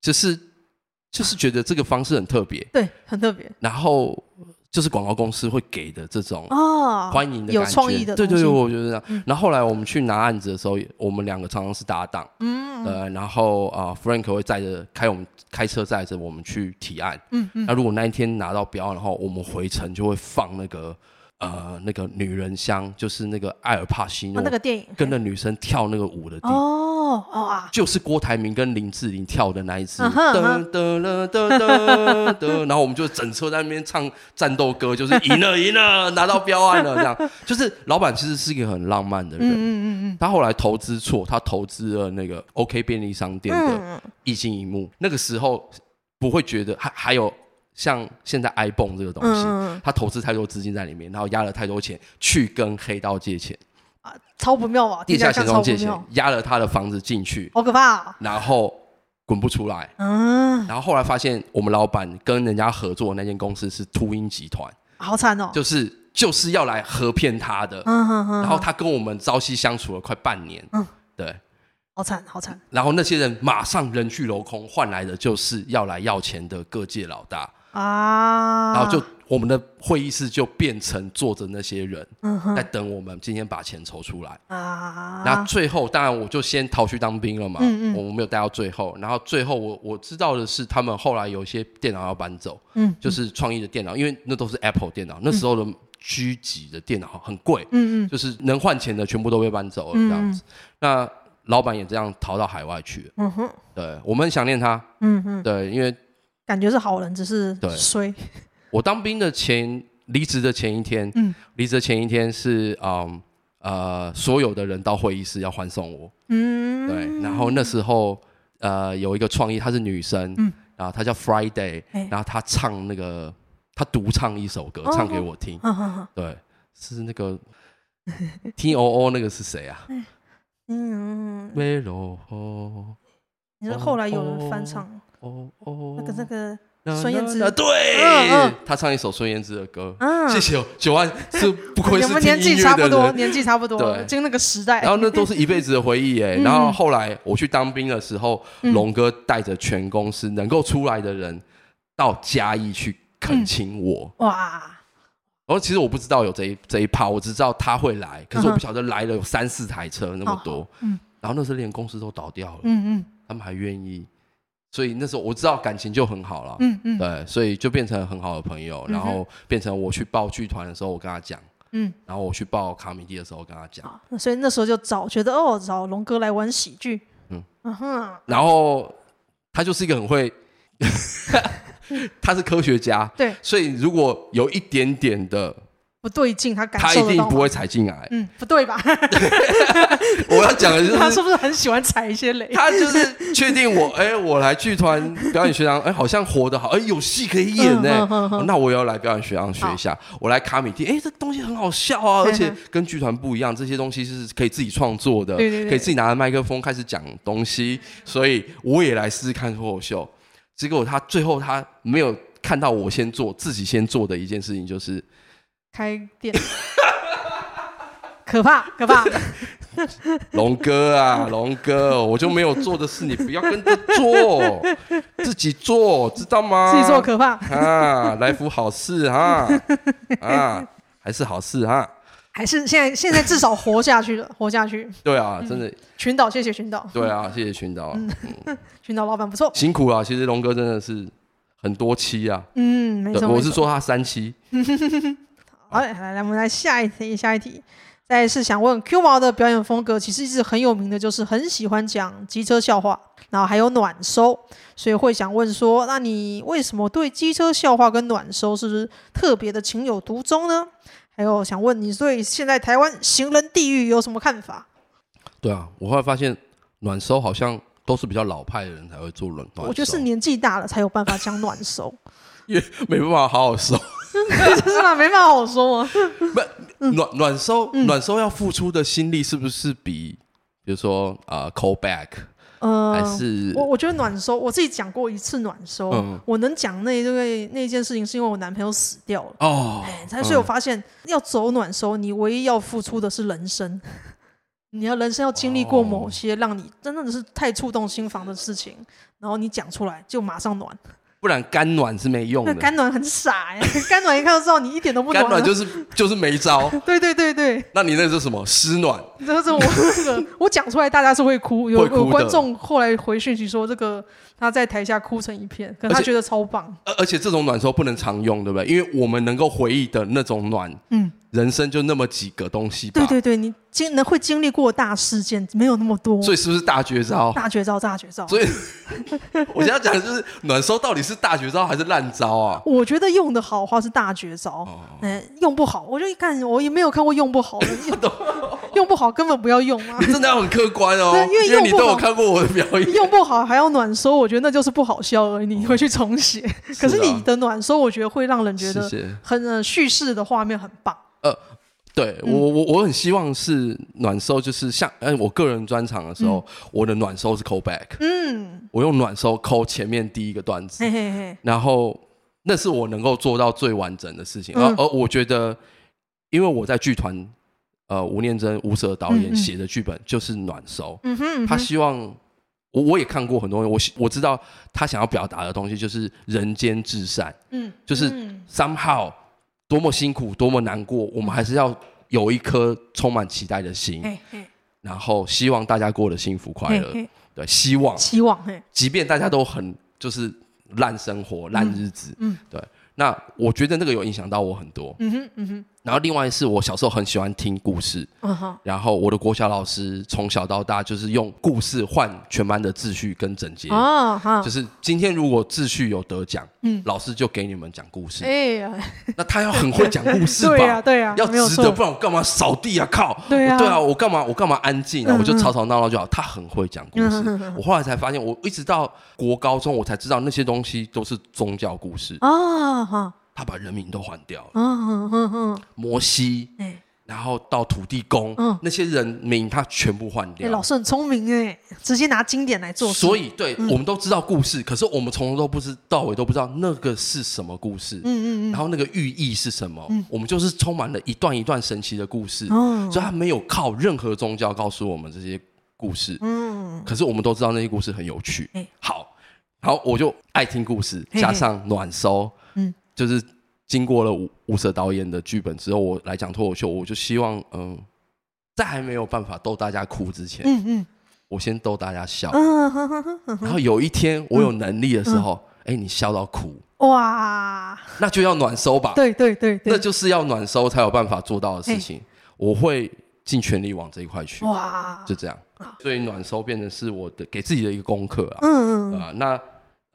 B: 就是就是觉得这个方式很特别，
A: 对，很特别。
B: 然后就是广告公司会给的这种哦欢迎的感觉，有
A: 创意的，
B: 对对对，我觉得这样。然后后来我们去拿案子的时候，我们两个常常是搭档，嗯，呃，然后啊，Frank 会载着开我们开车载着我们去提案，嗯嗯。那如果那一天拿到标，然后我们回程就会放那个。呃，那个女人香就是那个艾尔帕西诺那个电影，跟着女生跳那个舞的地方哦哦啊，就是郭台铭跟林志玲跳的那一次，噔噔噔噔噔，然后我们就整车在那边唱战斗歌，就是赢了赢了，拿到标案了这样。就是老板其实是一个很浪漫的人，嗯嗯嗯，他后来投资错，他投资了那个 OK 便利商店的液晶萤幕，那个时候不会觉得还还有。像现在 iPhone 这个东西，他投资太多资金在里面，然后压了太多钱去跟黑道借钱
A: 啊，超不妙啊！
B: 地下钱庄借钱，压了他的房子进去，
A: 好可怕！
B: 然后滚不出来，嗯，然后后来发现我们老板跟人家合作的那间公司是秃鹰集团，
A: 好惨哦，
B: 就是就是要来合骗他的，嗯哼哼，然后他跟我们朝夕相处了快半年，嗯，对，
A: 好惨好惨，
B: 然后那些人马上人去楼空，换来的就是要来要钱的各界老大。啊，然后就我们的会议室就变成坐着那些人，在等我们今天把钱筹出来。啊。那最后当然我就先逃去当兵了嘛，我们没有待到最后。然后最后我我知道的是，他们后来有一些电脑要搬走，嗯，就是创意的电脑，因为那都是 Apple 电脑，那时候的 G 级的电脑很贵，嗯嗯，就是能换钱的全部都被搬走了这样子。那老板也这样逃到海外去了，嗯哼，对，我们很想念他，嗯哼，对，因为。
A: 感觉是好人，只是衰。
B: 我当兵的前离职的前一天，嗯，离职前一天是嗯呃所有的人到会议室要欢送我，嗯，对。然后那时候呃有一个创意，她是女生，嗯，然后她叫 Friday，然后她唱那个她独唱一首歌，唱给我听，对，是那个 T O O 那个是谁啊？嗯，梅罗哦，
A: 你说后来有人翻唱哦哦，那个那个。孙燕姿，
B: 对，他唱一首孙燕姿的歌。谢谢哦，九万是不愧是
A: 年纪差不多，年纪差不多，对，就那个时代。
B: 然后那都是一辈子的回忆哎。然后后来我去当兵的时候，龙哥带着全公司能够出来的人到嘉义去恳请我。哇！然后其实我不知道有这一这一趴，我只知道他会来，可是我不晓得来了有三四台车那么多。嗯。然后那时候连公司都倒掉了。嗯嗯。他们还愿意。所以那时候我知道感情就很好了，嗯嗯，对，所以就变成很好的朋友，然后变成我去报剧团的时候，我跟他讲，嗯，然后我去报卡米蒂的时候，我跟他讲，
A: 所以那时候就找觉得哦，找龙哥来玩喜剧，嗯。嗯
B: 哼，然后他就是一个很会，他是科学家，对，所以如果有一点点的。
A: 不对劲，他感
B: 受他一定不会踩进来。
A: 嗯，不对吧？
B: 我要讲的就是
A: 他是不是很喜欢踩一些雷？
B: 他就是确定我，哎，我来剧团表演学堂，哎，好像活得好，哎，有戏可以演呢。那我也要来表演学堂学一下。我来卡米蒂，哎，这东西很好笑啊，而且跟剧团不一样，这些东西是可以自己创作的，可以自己拿着麦克风开始讲东西。所以我也来试试看脱口秀。结果他最后他没有看到我先做，自己先做的一件事情就是。
A: 开店，可怕可怕！
B: 龙哥啊，龙哥，我就没有做的事，你不要跟着做，自己做，知道吗？
A: 自己做可怕
B: 啊！来福好事哈啊，还是好事哈，
A: 还是现在现在至少活下去了，活下去。
B: 对啊，真的。
A: 群岛，谢谢群岛。
B: 对啊，谢谢群岛。
A: 群岛老板不错，
B: 辛苦啊。其实龙哥真的是很多期啊。嗯，没错。我是说他三妻。
A: 好，来来，我们来下一题，下一题。再是想问 Q 毛的表演风格，其实一直很有名的，就是很喜欢讲机车笑话，然后还有暖收，所以会想问说，那你为什么对机车笑话跟暖收是不是特别的情有独钟呢？还有想问你对现在台湾行人地狱有什么看法？
B: 对啊，我后来发现暖收好像都是比较老派的人才会做暖暖收，
A: 我觉得是年纪大了才有办法讲暖收，
B: 因为没办法好好收。
A: 是吗？没办法好说吗？
B: 不，暖暖收，暖收要付出的心力是不是比，比如说啊，call back，呃，还是
A: 我我觉得暖收，我自己讲过一次暖收，我能讲那因为那件事情是因为我男朋友死掉了。哦，哎，所以我发现要走暖收，你唯一要付出的是人生，你要人生要经历过某些让你真的是太触动心房的事情，然后你讲出来就马上暖。
B: 不然干暖是没用的。
A: 干暖很傻呀，干暖一看就知道你一点都不懂。
B: 干暖就是就是没招。
A: 对对对对。
B: 那你那是什么？湿暖。
A: 这是我那个，我讲出来大家是会哭，有有观众后来回讯息说这个他在台下哭成一片，可能他觉得超棒。
B: 而而且这种暖收不能常用，对不对？因为我们能够回忆的那种暖，嗯。人生就那么几个东西吧。
A: 对对对，你经能会经历过大事件没有那么多，
B: 所以是不是大绝招？
A: 大绝招，大绝招。
B: 所以 我现在讲的就是暖收到底是大绝招还是烂招啊？
A: 我觉得用的好的话是大绝招，哎，用不好我就一看我也没有看过用不好的，用不好根本不要用啊！
B: 你真的要很客观哦，因为你都有看过我的表演，
A: 用不好还要暖收，我觉得那就是不好笑而已。你回去重写，可是你的暖收，我觉得会让人觉得很叙事的画面很棒。呃，
B: 对我我我很希望是暖收，就是像哎，我个人专场的时候，嗯、我的暖收是 call back，嗯，我用暖收 call 前面第一个段子，嘿嘿嘿，然后那是我能够做到最完整的事情，嗯、而而我觉得，因为我在剧团，呃，吴念真吴蛇导演写的剧本就是暖收，嗯哼，嗯哼，他希望我我也看过很多，我我知道他想要表达的东西就是人间至善，嗯，就是 somehow。多么辛苦，多么难过，我们还是要有一颗充满期待的心，嘿嘿然后希望大家过得幸福快乐。对，希望，
A: 希望，
B: 即便大家都很就是烂生活、烂日子，嗯，嗯对，那我觉得那个有影响到我很多。嗯哼，嗯哼。然后另外是我小时候很喜欢听故事，然后我的国小老师从小到大就是用故事换全班的秩序跟整洁，就是今天如果秩序有得奖，老师就给你们讲故事。哎呀，那他要很会讲故事吧？对呀，对呀，要值得，不然我干嘛扫地啊？靠，对啊，对啊，我干嘛我干嘛安静啊？我就吵吵闹闹就好。他很会讲故事，我后来才发现，我一直到国高中我才知道那些东西都是宗教故事啊哈。他把人名都换掉了。嗯嗯嗯嗯，摩西。然后到土地公，嗯，那些人名他全部换掉。
A: 老师很聪明哎，直接拿经典来做。
B: 所以，对，我们都知道故事，可是我们从头都不知到尾都不知道那个是什么故事。嗯嗯嗯。然后那个寓意是什么？我们就是充满了一段一段神奇的故事。所以他没有靠任何宗教告诉我们这些故事。嗯。可是我们都知道那些故事很有趣。好，好，我就爱听故事，加上暖收。嗯。就是。经过了吴吴蛇导演的剧本之后，我来讲脱口秀，我就希望，嗯，在还没有办法逗大家哭之前，嗯嗯，我先逗大家笑，然后有一天我有能力的时候，哎，你笑到哭，哇，那就要暖收吧，
A: 对对对，
B: 那就是要暖收才有办法做到的事情，我会尽全力往这一块去，哇，就这样，所以暖收变成是我的给自己的一个功课啊，嗯嗯。啊，那。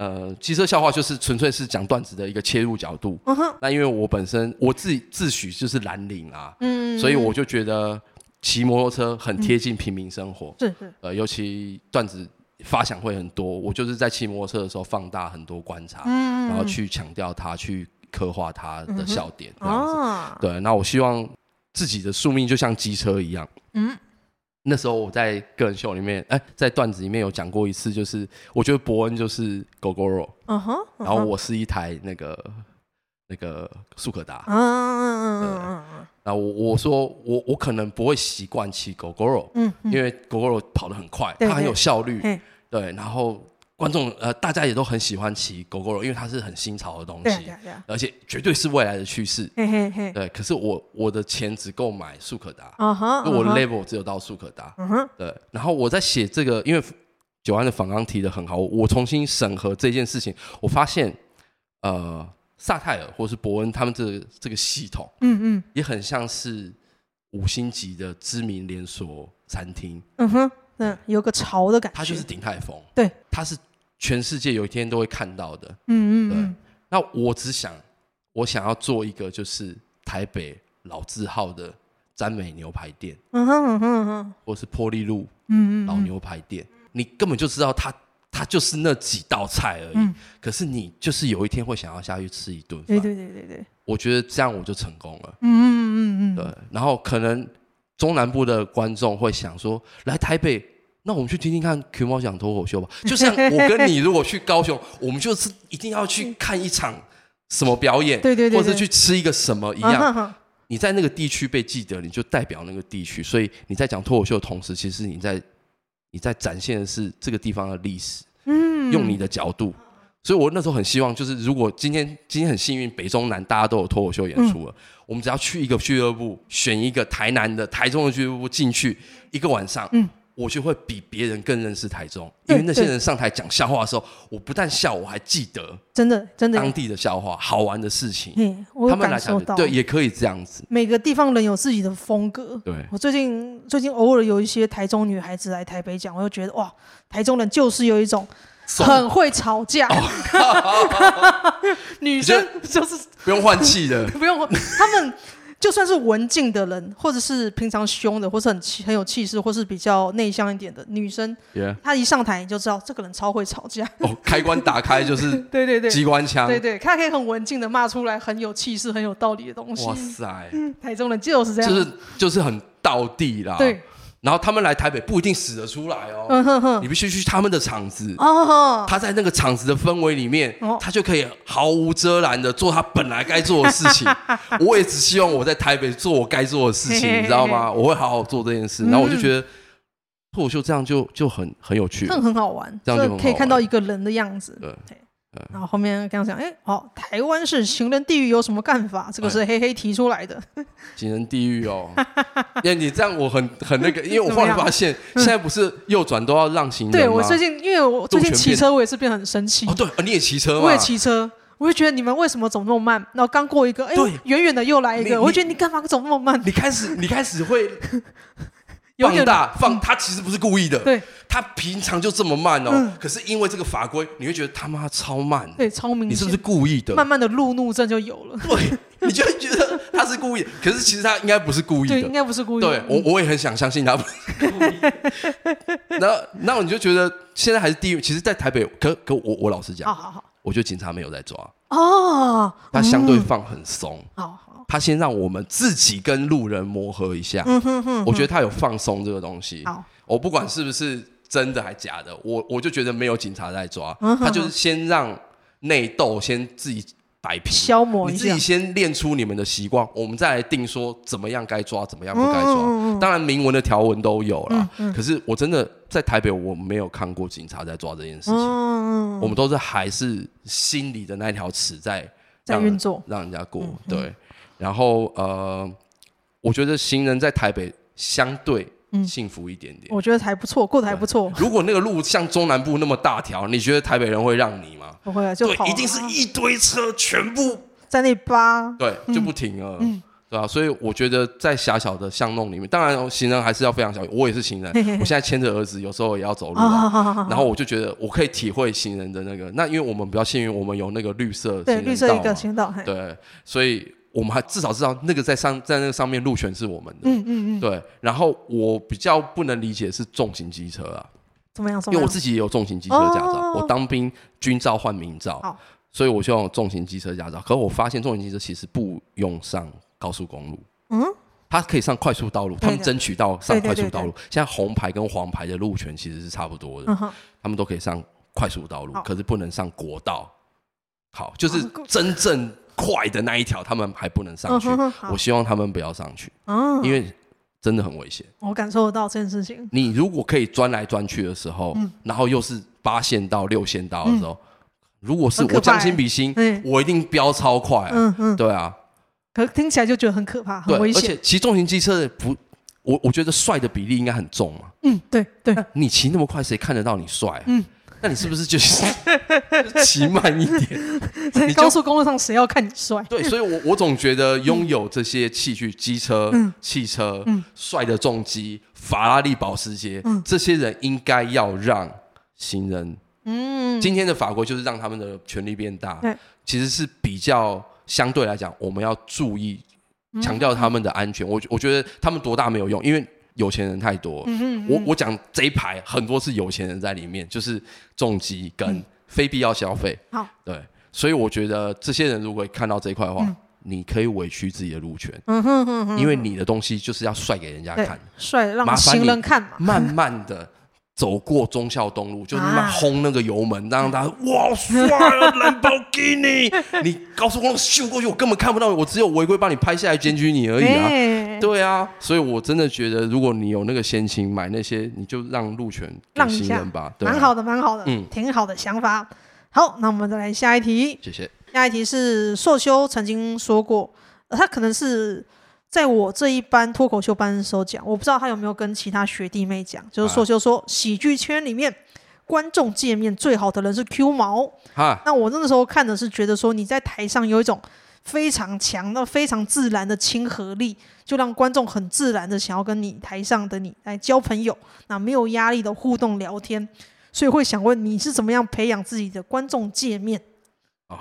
B: 呃，机车笑话就是纯粹是讲段子的一个切入角度。Uh. 那因为我本身我自己自诩就是蓝领啊，嗯，所以我就觉得骑摩托车很贴近平民生活。是是、嗯。呃，尤其段子发想会很多，我就是在骑摩托车的时候放大很多观察，嗯，然后去强调它，去刻画它的笑点这样子。Uh huh. 对，那我希望自己的宿命就像机车一样。嗯。那时候我在个人秀里面，哎，在段子里面有讲过一次，就是我觉得伯恩就是 Gogoro，嗯哼，然后我是一台那个那个速可达，嗯嗯嗯嗯嗯，然后我我说我我可能不会习惯骑 Gogoro，嗯，因为 Gogoro 跑得很快，它很有效率，对，然后。观众呃，大家也都很喜欢骑 Gogoro，因为它是很新潮的东西，而且绝对是未来的趋势。对，可是我我的钱只够买速可达，我的 level 只有到速可达。对，然后我在写这个，因为九安的访纲提的很好，我重新审核这件事情，我发现呃，萨泰尔或是伯恩他们这个这个系统，嗯嗯，也很像是五星级的知名连锁餐厅。嗯哼，
A: 嗯，有个潮的感觉。
B: 它就是鼎泰丰，
A: 对，
B: 它是。全世界有一天都会看到的，嗯嗯，对。那我只想，我想要做一个，就是台北老字号的詹美牛排店，嗯哼嗯哼嗯，或是波丽路，嗯嗯，老牛排店，你根本就知道它，它就是那几道菜而已。可是你就是有一天会想要下去吃一顿饭，对对对对对。我觉得这样我就成功了，嗯嗯嗯嗯，对。然后可能中南部的观众会想说，来台北。那我们去听听看 Q 猫讲脱口秀吧。就像我跟你如果去高雄，我们就是一定要去看一场什么表演，对对对，或者去吃一个什么一样。你在那个地区被记得，你就代表那个地区。所以你在讲脱口秀的同时，其实你在你在展现的是这个地方的历史。嗯，用你的角度。所以我那时候很希望，就是如果今天今天很幸运，北中南大家都有脱口秀演出了，我们只要去一个俱乐部，选一个台南的、台中的俱乐部进去一个晚上。嗯。我就会比别人更认识台中，因为那些人上台讲笑话的时候，我不但笑，我还记得真的真的当地的笑话、好玩的事情。嗯，我他们来到，对，也可以这样子。
A: 每个地方人有自己的风格。对，我最近最近偶尔有一些台中女孩子来台北讲，我就觉得哇，台中人就是有一种很会吵架，女生就是
B: 不用换气的，
A: 不用他们。就算是文静的人，或者是平常凶的，或是很气很有气势，或是比较内向一点的女生.她一上台你就知道这个人超会吵架。
B: 哦，开关打开就是 对对对机关枪，
A: 对对，她可以很文静的骂出来很有气势、很有道理的东西。哇塞，台中人就是这样，
B: 就是就是很道地啦。对。然后他们来台北不一定死得出来哦，你必须去他们的场子，他在那个场子的氛围里面，他就可以毫无遮拦的做他本来该做的事情。我也只希望我在台北做我该做的事情，你知道吗？我会好好做这件事。然后我就觉得脱口秀这样就就很很有趣，
A: 很很好玩，这样就可以看到一个人的样子。对。然后后面刚刚讲，哎，好，台湾是行人地狱，有什么看法？这个是黑黑提出来的。
B: 行人地狱哦，因为你这样我很很那个，因为我后来发现，现在不是右转都要让行人吗？
A: 对，我最近，因为我最近骑车，我也是变得很生气。
B: 哦，对，你也骑车吗？
A: 我也骑车，我就觉得你们为什么走那么慢？然后刚过一个，哎，远远的又来一个，我就觉得你干嘛走那么慢？
B: 你开始，你开始会。放大放，他其实不是故意的，对，他平常就这么慢哦，可是因为这个法规，你会觉得他妈超慢，
A: 对，超明显，
B: 你是不是故意的？
A: 慢慢的路怒症就有了，
B: 对，你就会觉得他是故意，可是其实他应该不是故意的，
A: 应该不是故意的，
B: 对，我我也很想相信他。不是故意，然后然后你就觉得现在还是地狱，其实，在台北，可可我我老实讲，好好好，我觉得警察没有在抓。哦，他相对放很松。好，他先让我们自己跟路人磨合一下。嗯哼哼，我觉得他有放松这个东西。好，我不管是不是真的还假的，我我就觉得没有警察在抓，他就是先让内斗先自己。摆平，消磨你自己先练出你们的习惯，我们再来定说怎么样该抓，怎么样不该抓。嗯嗯、当然明文的条文都有了，可是我真的在台北，我没有看过警察在抓这件事情。嗯、我们都是还是心里的那条尺在
A: 在运作，
B: 让人家过。嗯、对，然后呃，我觉得行人在台北相对。幸福一点点，
A: 我觉得还不错，过得还不错。
B: 如果那个路像中南部那么大条，你觉得台北人会让你吗？
A: 不会啊，就
B: 一定是一堆车全部
A: 在那扒，
B: 对，就不停了，对吧？所以我觉得在狭小的巷弄里面，当然行人还是要非常小心。我也是行人，我现在牵着儿子，有时候也要走路，然后我就觉得我可以体会行人的那个。那因为我们比较幸运，我们有那个绿色
A: 对绿色一个行道，
B: 对，所以。我们还至少知道那个在上在那个上面路权是我们的，嗯嗯嗯，对。然后我比较不能理解是重型机车啊，
A: 怎么样？
B: 因为我自己也有重型机车驾照，我当兵军照换民照，所以我就有重型机车驾照。可是我发现重型机车其实不用上高速公路，嗯，它可以上快速道路，他们争取到上快速道路。现在红牌跟黄牌的路权其实是差不多的，他们都可以上快速道路，可是不能上国道。好，就是真正。快的那一条，他们还不能上去。我希望他们不要上去，因为真的很危险。
A: 我感受得到这件事情。
B: 你如果可以钻来钻去的时候，然后又是八线到、六线道的时候，如果是我将心比心，我一定飙超快。嗯嗯，对啊。
A: 可听起来就觉得很可怕，很危险。而且
B: 骑重型机车的不，我我觉得帅的比例应该很重嘛。
A: 嗯，对对。
B: 你骑那么快，谁看得到你帅？嗯。那你是不是就是骑慢一点？
A: 在高速公路上，谁要看你帅？
B: 对，所以我我总觉得拥有这些器具，机车、汽车、帅的重机、法拉利、保时捷，这些人应该要让行人。嗯，今天的法国就是让他们的权力变大。其实是比较相对来讲，我们要注意强调他们的安全。我我觉得他们多大没有用，因为。有钱人太多，嗯嗯嗯、我我讲这一排很多是有钱人在里面，就是重疾跟非必要消费。好、嗯，对，所以我觉得这些人如果看到这一块的话，嗯、你可以委屈自己的路权，嗯哼哼哼，因为你的东西就是要帅给人家看，
A: 帅让行人看嘛，
B: 慢慢的。走过忠孝东路，就是那轰那个油门，让大家哇帅啊，兰博基尼！你高速公路秀过去，我根本看不到，我只有违规帮你拍下来检举你而已啊！对啊，所以我真的觉得，如果你有那个闲情买那些，你就让路权给行人吧。蛮
A: 好的，蛮好的，嗯，挺好的想法。好，那我们再来下一题。
B: 谢谢。
A: 下一题是硕修曾经说过，他可能是。在我这一班脱口秀班的时候讲，我不知道他有没有跟其他学弟妹讲，就是说，就说喜剧圈里面观众界面最好的人是 Q 毛。哈那我那个时候看的是觉得说你在台上有一种非常强的、非常自然的亲和力，就让观众很自然的想要跟你台上的你来交朋友，那没有压力的互动聊天，所以会想问你是怎么样培养自己的观众界面？
B: 啊，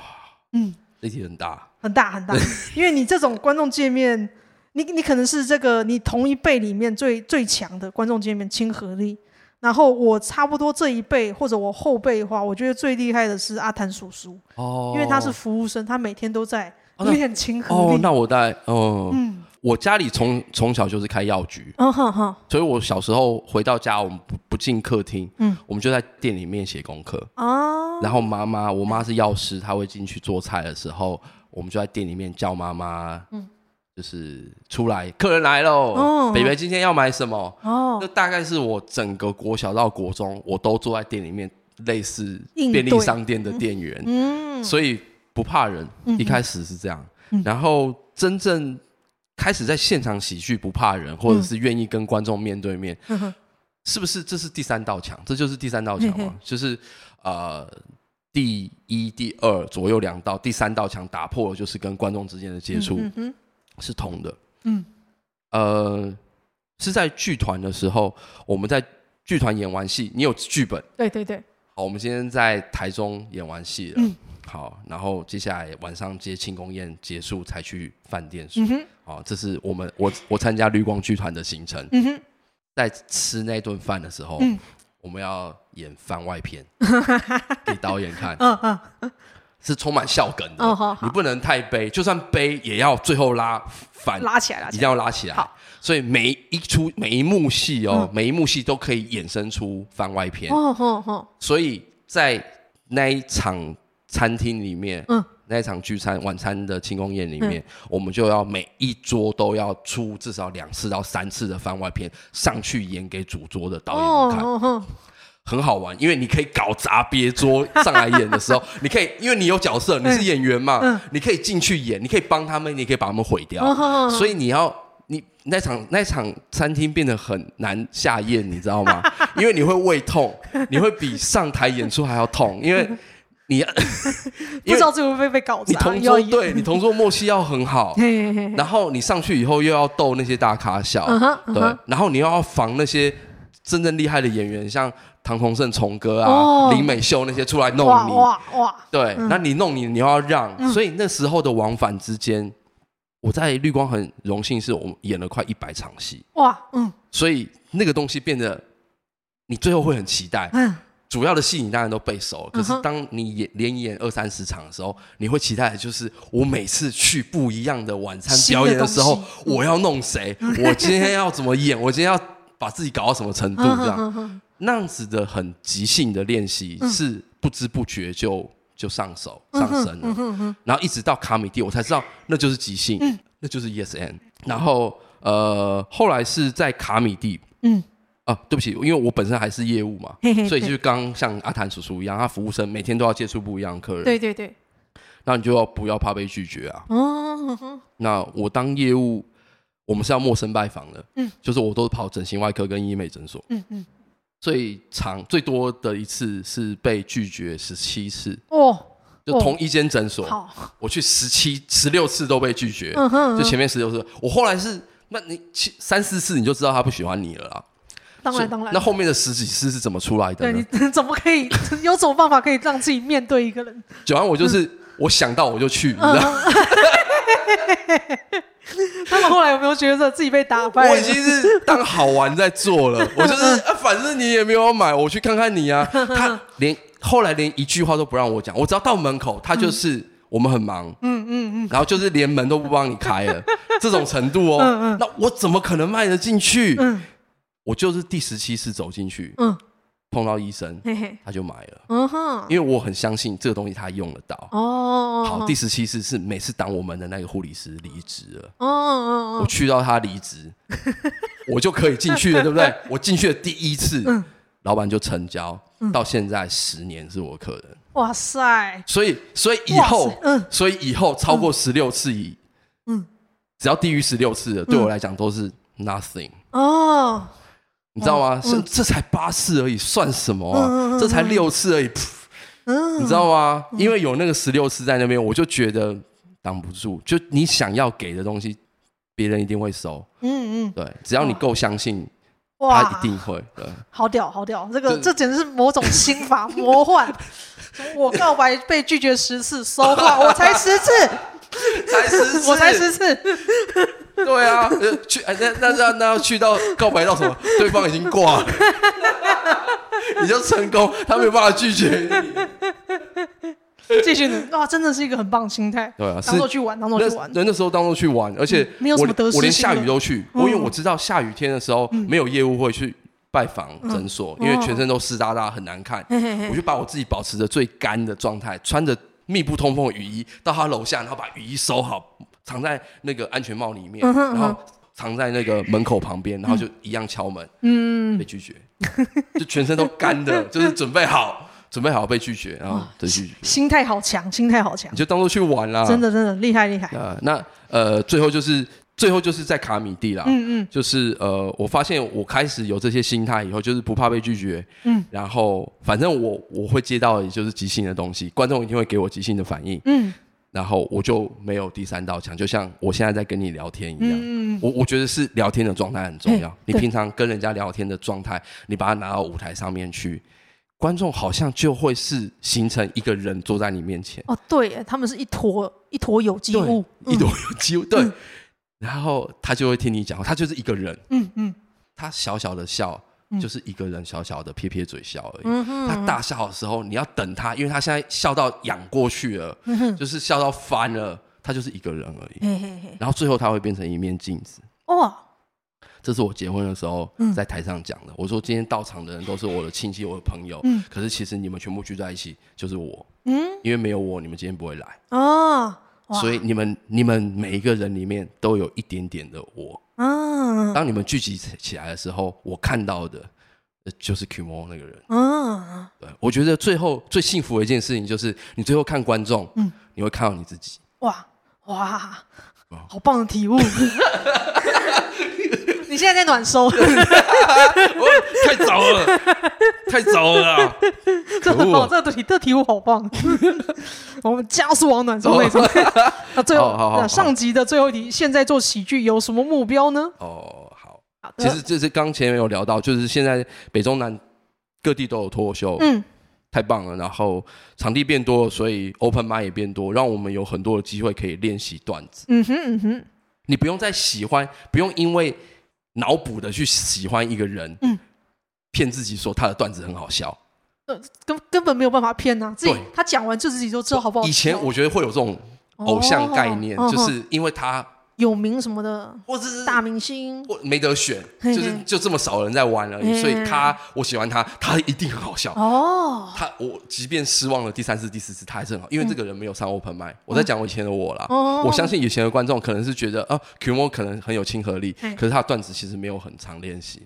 B: 嗯，力气很大，
A: 很大很大，因为你这种观众界面。你你可能是这个你同一辈里面最最强的观众界面亲和力，然后我差不多这一辈或者我后辈的话，我觉得最厉害的是阿谭叔叔哦，因为他是服务生，他每天都在练亲和力。
B: 哦，那我在哦，嗯，我家里从从小就是开药局，嗯哼哼，所以我小时候回到家，我们不不进客厅，嗯，我们就在店里面写功课哦，然后妈妈，我妈是药师，她会进去做菜的时候，我们就在店里面叫妈妈，嗯。就是出来，客人来喽，北北今天要买什么？哦，那大概是我整个国小到国中，我都坐在店里面，类似便利商店的店员，嗯，所以不怕人。一开始是这样，然后真正开始在现场喜剧不怕人，或者是愿意跟观众面对面，是不是？这是第三道墙，这就是第三道墙嘛？就是呃，第一、第二左右两道，第三道墙打破了，就是跟观众之间的接触。是通的，嗯，呃，是在剧团的时候，我们在剧团演完戏，你有剧本，
A: 对对对，
B: 好，我们今天在台中演完戏了，嗯，好，然后接下来晚上接庆功宴结束才去饭店睡，嗯哼，好，这是我们我我参加绿光剧团的行程，嗯哼，在吃那顿饭的时候，嗯，我们要演番外篇 给导演看，嗯嗯，是充满笑梗的，你不能太悲，就算悲也要最后拉反
A: 拉起来，
B: 一定要拉起来。好，所以每一出每一幕戏哦，每一幕戏都可以衍生出番外篇。哦哦哦，所以在那一场餐厅里面，嗯。那一场聚餐晚餐的庆功宴里面，嗯、我们就要每一桌都要出至少两次到三次的番外篇上去演给主桌的导演们看，哦哦哦、很好玩，因为你可以搞砸别桌上来演的时候，你可以因为你有角色，你是演员嘛，嗯、你可以进去演，你可以帮他们，你可以把他们毁掉，所以你要你那场那场餐厅变得很难下咽，你知道吗？因为你会胃痛，你会比上台演出还要痛，因为。你
A: 不知道最后会被搞砸。
B: 你同桌对你同桌默契要很好，然后你上去以后又要逗那些大咖笑，对，然后你又要防那些真正厉害的演员，像唐洪盛、虫哥啊、林美秀那些出来弄你，哇哇，对，那你弄你，你又要让，所以那时候的往返之间，我在绿光很荣幸，是我们演了快一百场戏，哇，嗯，所以那个东西变得你最后会很期待，嗯。主要的戏你当然都背熟了，可是当你演连演二三十场的时候，你会期待的就是我每次去不一样的晚餐表演的时候，我要弄谁？我今天要怎么演？我今天要把自己搞到什么程度？这样那样子的很即兴的练习，是不知不觉就就上手上身了。然后一直到卡米蒂，我才知道那就是即兴，那就是 Yes and。然后呃，后来是在卡米蒂，嗯。啊，对不起，因为我本身还是业务嘛，嘿嘿，所以就是刚像阿谭叔叔一样，他服务生每天都要接触不一样的客人。
A: 对对对，
B: 那你就要不要怕被拒绝啊？哦，那我当业务，我们是要陌生拜访的，嗯，就是我都是跑整形外科跟医美诊所，嗯嗯，最长最多的一次是被拒绝十七次，哦，就同一间诊所，好，我去十七十六次都被拒绝，嗯哼，就前面十六次，我后来是，那你七三四次你就知道他不喜欢你了啦。
A: 当然，当然。
B: 那后面的十几次是怎么出来的？
A: 对，你怎么可以有什么办法可以让自己面对一个人？
B: 九安，我就是我想到我就去，你知道吗？
A: 他们后来有没有觉得自己被打败？
B: 我已经是当好玩在做了，我就是啊，反正你也没有买，我去看看你啊。他连后来连一句话都不让我讲，我只要到门口，他就是我们很忙，嗯嗯嗯，然后就是连门都不帮你开了，这种程度哦。那我怎么可能卖得进去？我就是第十七次走进去，嗯，碰到医生，嘿嘿，他就买了，嗯哼，因为我很相信这个东西他用得到。哦，好，第十七次是每次当我们的那个护理师离职了，哦哦我去到他离职，我就可以进去了，对不对？我进去的第一次，老板就成交，到现在十年是我客人。哇塞！所以，所以以后，嗯，所以以后超过十六次以，嗯，只要低于十六次的，对我来讲都是 nothing。哦。你知道吗？这这才八次而已，算什么啊？这才六次而已，你知道吗？因为有那个十六次在那边，我就觉得挡不住。就你想要给的东西，别人一定会收。嗯嗯，对，只要你够相信，他一定会。对，
A: 好屌，好屌！这个这简直是某种心法魔幻。我告白被拒绝十次，收话我才十次，
B: 才十次，
A: 我才十次。
B: 对啊，去哎，那那那那要去到告白到什么？对方已经挂了，你就成功，他没有办法拒绝你。
A: 继续哇，真的是一个很棒的心态。对啊，当做去玩，当做去玩。
B: 人那时候当做去玩，而且没有什么得失。我连下雨都去，我因为我知道下雨天的时候没有业务会去拜访诊所，因为全身都湿哒哒，很难看。我就把我自己保持着最干的状态，穿着密不通风的雨衣到他楼下，然后把雨衣收好。藏在那个安全帽里面，然后藏在那个门口旁边，然后就一样敲门，嗯，被拒绝，就全身都干的，就是准备好，准备好被拒绝，然后被拒绝。
A: 心态好强，心态好强，
B: 你就当做去玩啦，
A: 真的真的厉害厉害。
B: 啊，那呃，最后就是最后就是在卡米地啦，嗯嗯，就是呃，我发现我开始有这些心态以后，就是不怕被拒绝，嗯，然后反正我我会接到就是即兴的东西，观众一定会给我即兴的反应，嗯。然后我就没有第三道墙，就像我现在在跟你聊天一样。嗯、我我觉得是聊天的状态很重要。你平常跟人家聊天的状态，你把它拿到舞台上面去，观众好像就会是形成一个人坐在你面前。
A: 哦，对，他们是一坨一坨有机物，
B: 一坨有机物。对，嗯、然后他就会听你讲，他就是一个人。嗯嗯，他小小的笑，就是一个人小小的撇撇嘴笑而已。嗯、哼他大笑的时候，你要等他，因为他现在笑到仰过去了，嗯、哼就是笑到翻了，他就是一个人而已。嘿嘿嘿然后最后他会变成一面镜子。哇！这是我结婚的时候在台上讲的。嗯、我说今天到场的人都是我的亲戚、我的朋友。嗯、可是其实你们全部聚在一起就是我。嗯。因为没有我，你们今天不会来。哦。所以你们你们每一个人里面都有一点点的我。嗯。当你们聚集起来的时候，我看到的就是 Kimo 那个人。嗯。对，我觉得最后最幸福的一件事情就是你最后看观众，嗯，你会看到你自己。哇哇，
A: 好棒的体悟。你现在在暖收，
B: 太早了，太早了，
A: 这很棒，这个题，这题目好棒。我们加速往暖收那种。那最后，上集的最后一题，现在做喜剧有什么目标呢？
B: 哦，好，其实这是刚前面有聊到，就是现在北中南各地都有脱口秀，嗯，太棒了。然后场地变多，所以 open mic 也变多，让我们有很多的机会可以练习段子。嗯哼嗯哼，你不用再喜欢，不用因为。脑补的去喜欢一个人，嗯，骗自己说他的段子很好笑，
A: 呃，根根本没有办法骗呐，自己他讲完就自己就知道好不好。
B: 以前我觉得会有这种偶像概念，就是因为他
A: 有名什么的，或者是大明星，
B: 我没得选，就是就这么少人在玩而已，所以他我喜欢他，他一定很好笑哦。他我即便失望了第三次、第四次，他还是很好，因为这个人没有上 open mic。我在讲我以前的我啦，我相信以前的观众可能是觉得啊，Kimo 可能很有亲和力，可是他的段子其实没有很常练习。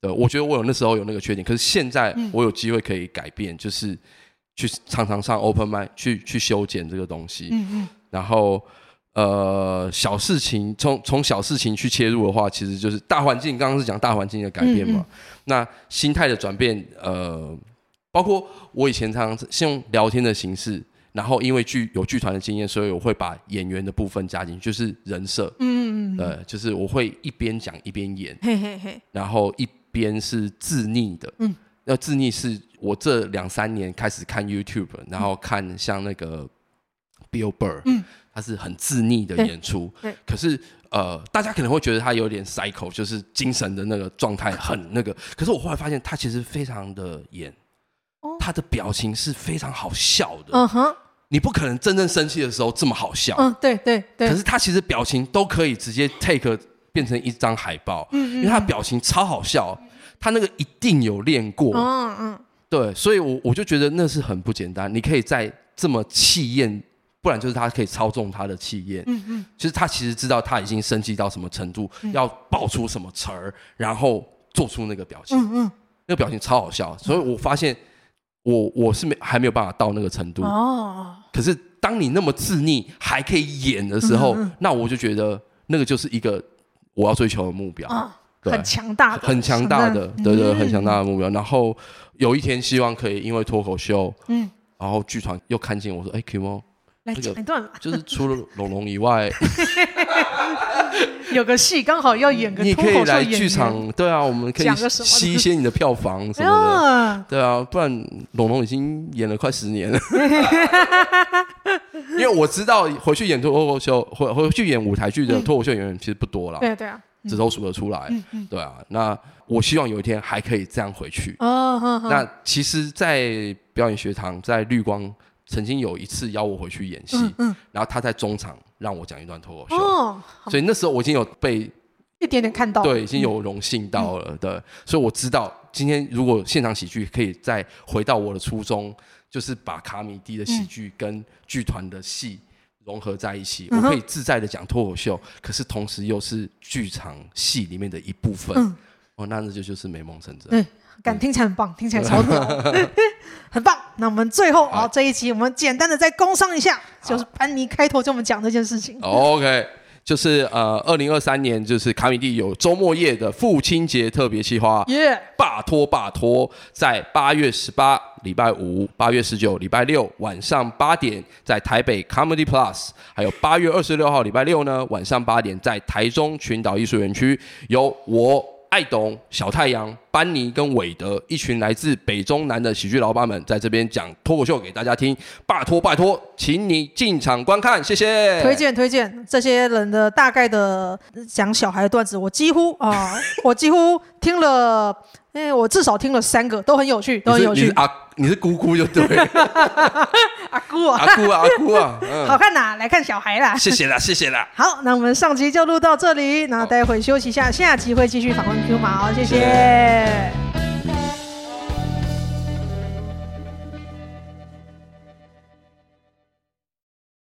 B: 对，我觉得我有那时候有那个缺点，可是现在我有机会可以改变，就是去常常上 open mic，去去修剪这个东西，然后。呃，小事情从从小事情去切入的话，其实就是大环境。刚刚是讲大环境的改变嘛，嗯嗯，那心态的转变，呃，包括我以前常常是用聊天的形式，然后因为剧有剧团的经验，所以我会把演员的部分加进去，就是人设，嗯嗯嗯，对，就是我会一边讲一边演，嘿嘿嘿，然后一边是自逆的，嗯，那自逆是我这两三年开始看 YouTube，然后看像那个 Bill Burr，嗯。他是很自溺的演出，可是呃，大家可能会觉得他有点 psycho，就是精神的那个状态很那个。可是我后来发现，他其实非常的演，他的表情是非常好笑的。嗯哼，你不可能真正生气的时候这么好笑。嗯，
A: 对对对。
B: 可是他其实表情都可以直接 take 变成一张海报，嗯，因为他表情超好笑，他那个一定有练过。嗯嗯，对，所以我我就觉得那是很不简单。你可以在这么气焰。不然就是他可以操纵他的气焰，嗯嗯，其实他其实知道他已经生气到什么程度，要爆出什么词儿，然后做出那个表情，嗯嗯，那个表情超好笑，所以我发现我我是没还没有办法到那个程度。哦。可是当你那么自溺还可以演的时候，那我就觉得那个就是一个我要追求的目标，
A: 很强大的，
B: 很强大的，对对，很强大的目标。然后有一天希望可以因为脱口秀，嗯，然后剧团又看见我说，哎，Kimo。
A: 来讲一段，
B: 就是除了龙龙以外，
A: 有个戏刚好要演个，
B: 你可以来剧场，对啊，我们可以吸一些你的票房什么的，对啊，不然龙龙已经演了快十年了，因为我知道回去演脱口秀，回回去演舞台剧的脱口秀演员其实不多了，
A: 对对啊，
B: 指头数得出来，对啊，那我希望有一天还可以这样回去哦，那其实，在表演学堂，在绿光。曾经有一次邀我回去演戏，嗯嗯、然后他在中场让我讲一段脱口秀，哦、所以那时候我已经有被
A: 一点点看到，
B: 对，已经有荣幸到了，嗯、对，所以我知道今天如果现场喜剧可以再回到我的初衷，就是把卡米蒂的喜剧跟剧团的戏融合在一起，嗯、我可以自在的讲脱口秀，可是同时又是剧场戏里面的一部分，嗯、哦，那那就就是美梦成真。
A: 对感听起来很棒，听起来超 屌，很棒。那我们最后啊，这一集我们简单的再工商一下，就是班尼开头跟我们讲这件事情。
B: OK，就是呃，二零二三年就是卡米蒂有周末夜的父亲节特别企划，耶，拜托拜托，在八月十八礼拜五、八月十九礼拜六晚上八点，在台北 Comedy Plus，还有八月二十六号礼拜六呢晚上八点，在台中群岛艺术园区，有我。艾董、小太阳、班尼跟韦德，一群来自北中南的喜剧老板们，在这边讲脱口秀给大家听。拜托拜托，请你进场观看，谢谢。
A: 推荐推荐这些人的大概的讲小孩的段子，我几乎啊，我几乎听了哎，我至少听了三个，都很有趣，都很有趣。
B: 啊，你是姑姑就对了。
A: 阿姑啊，
B: 阿姑啊，阿姑啊，
A: 好看呐，来看小孩啦。
B: 谢谢啦，谢谢啦。
A: 好，那我们上集就录到这里，然后待会休息一下，下集会继续访问 Q 毛，谢谢。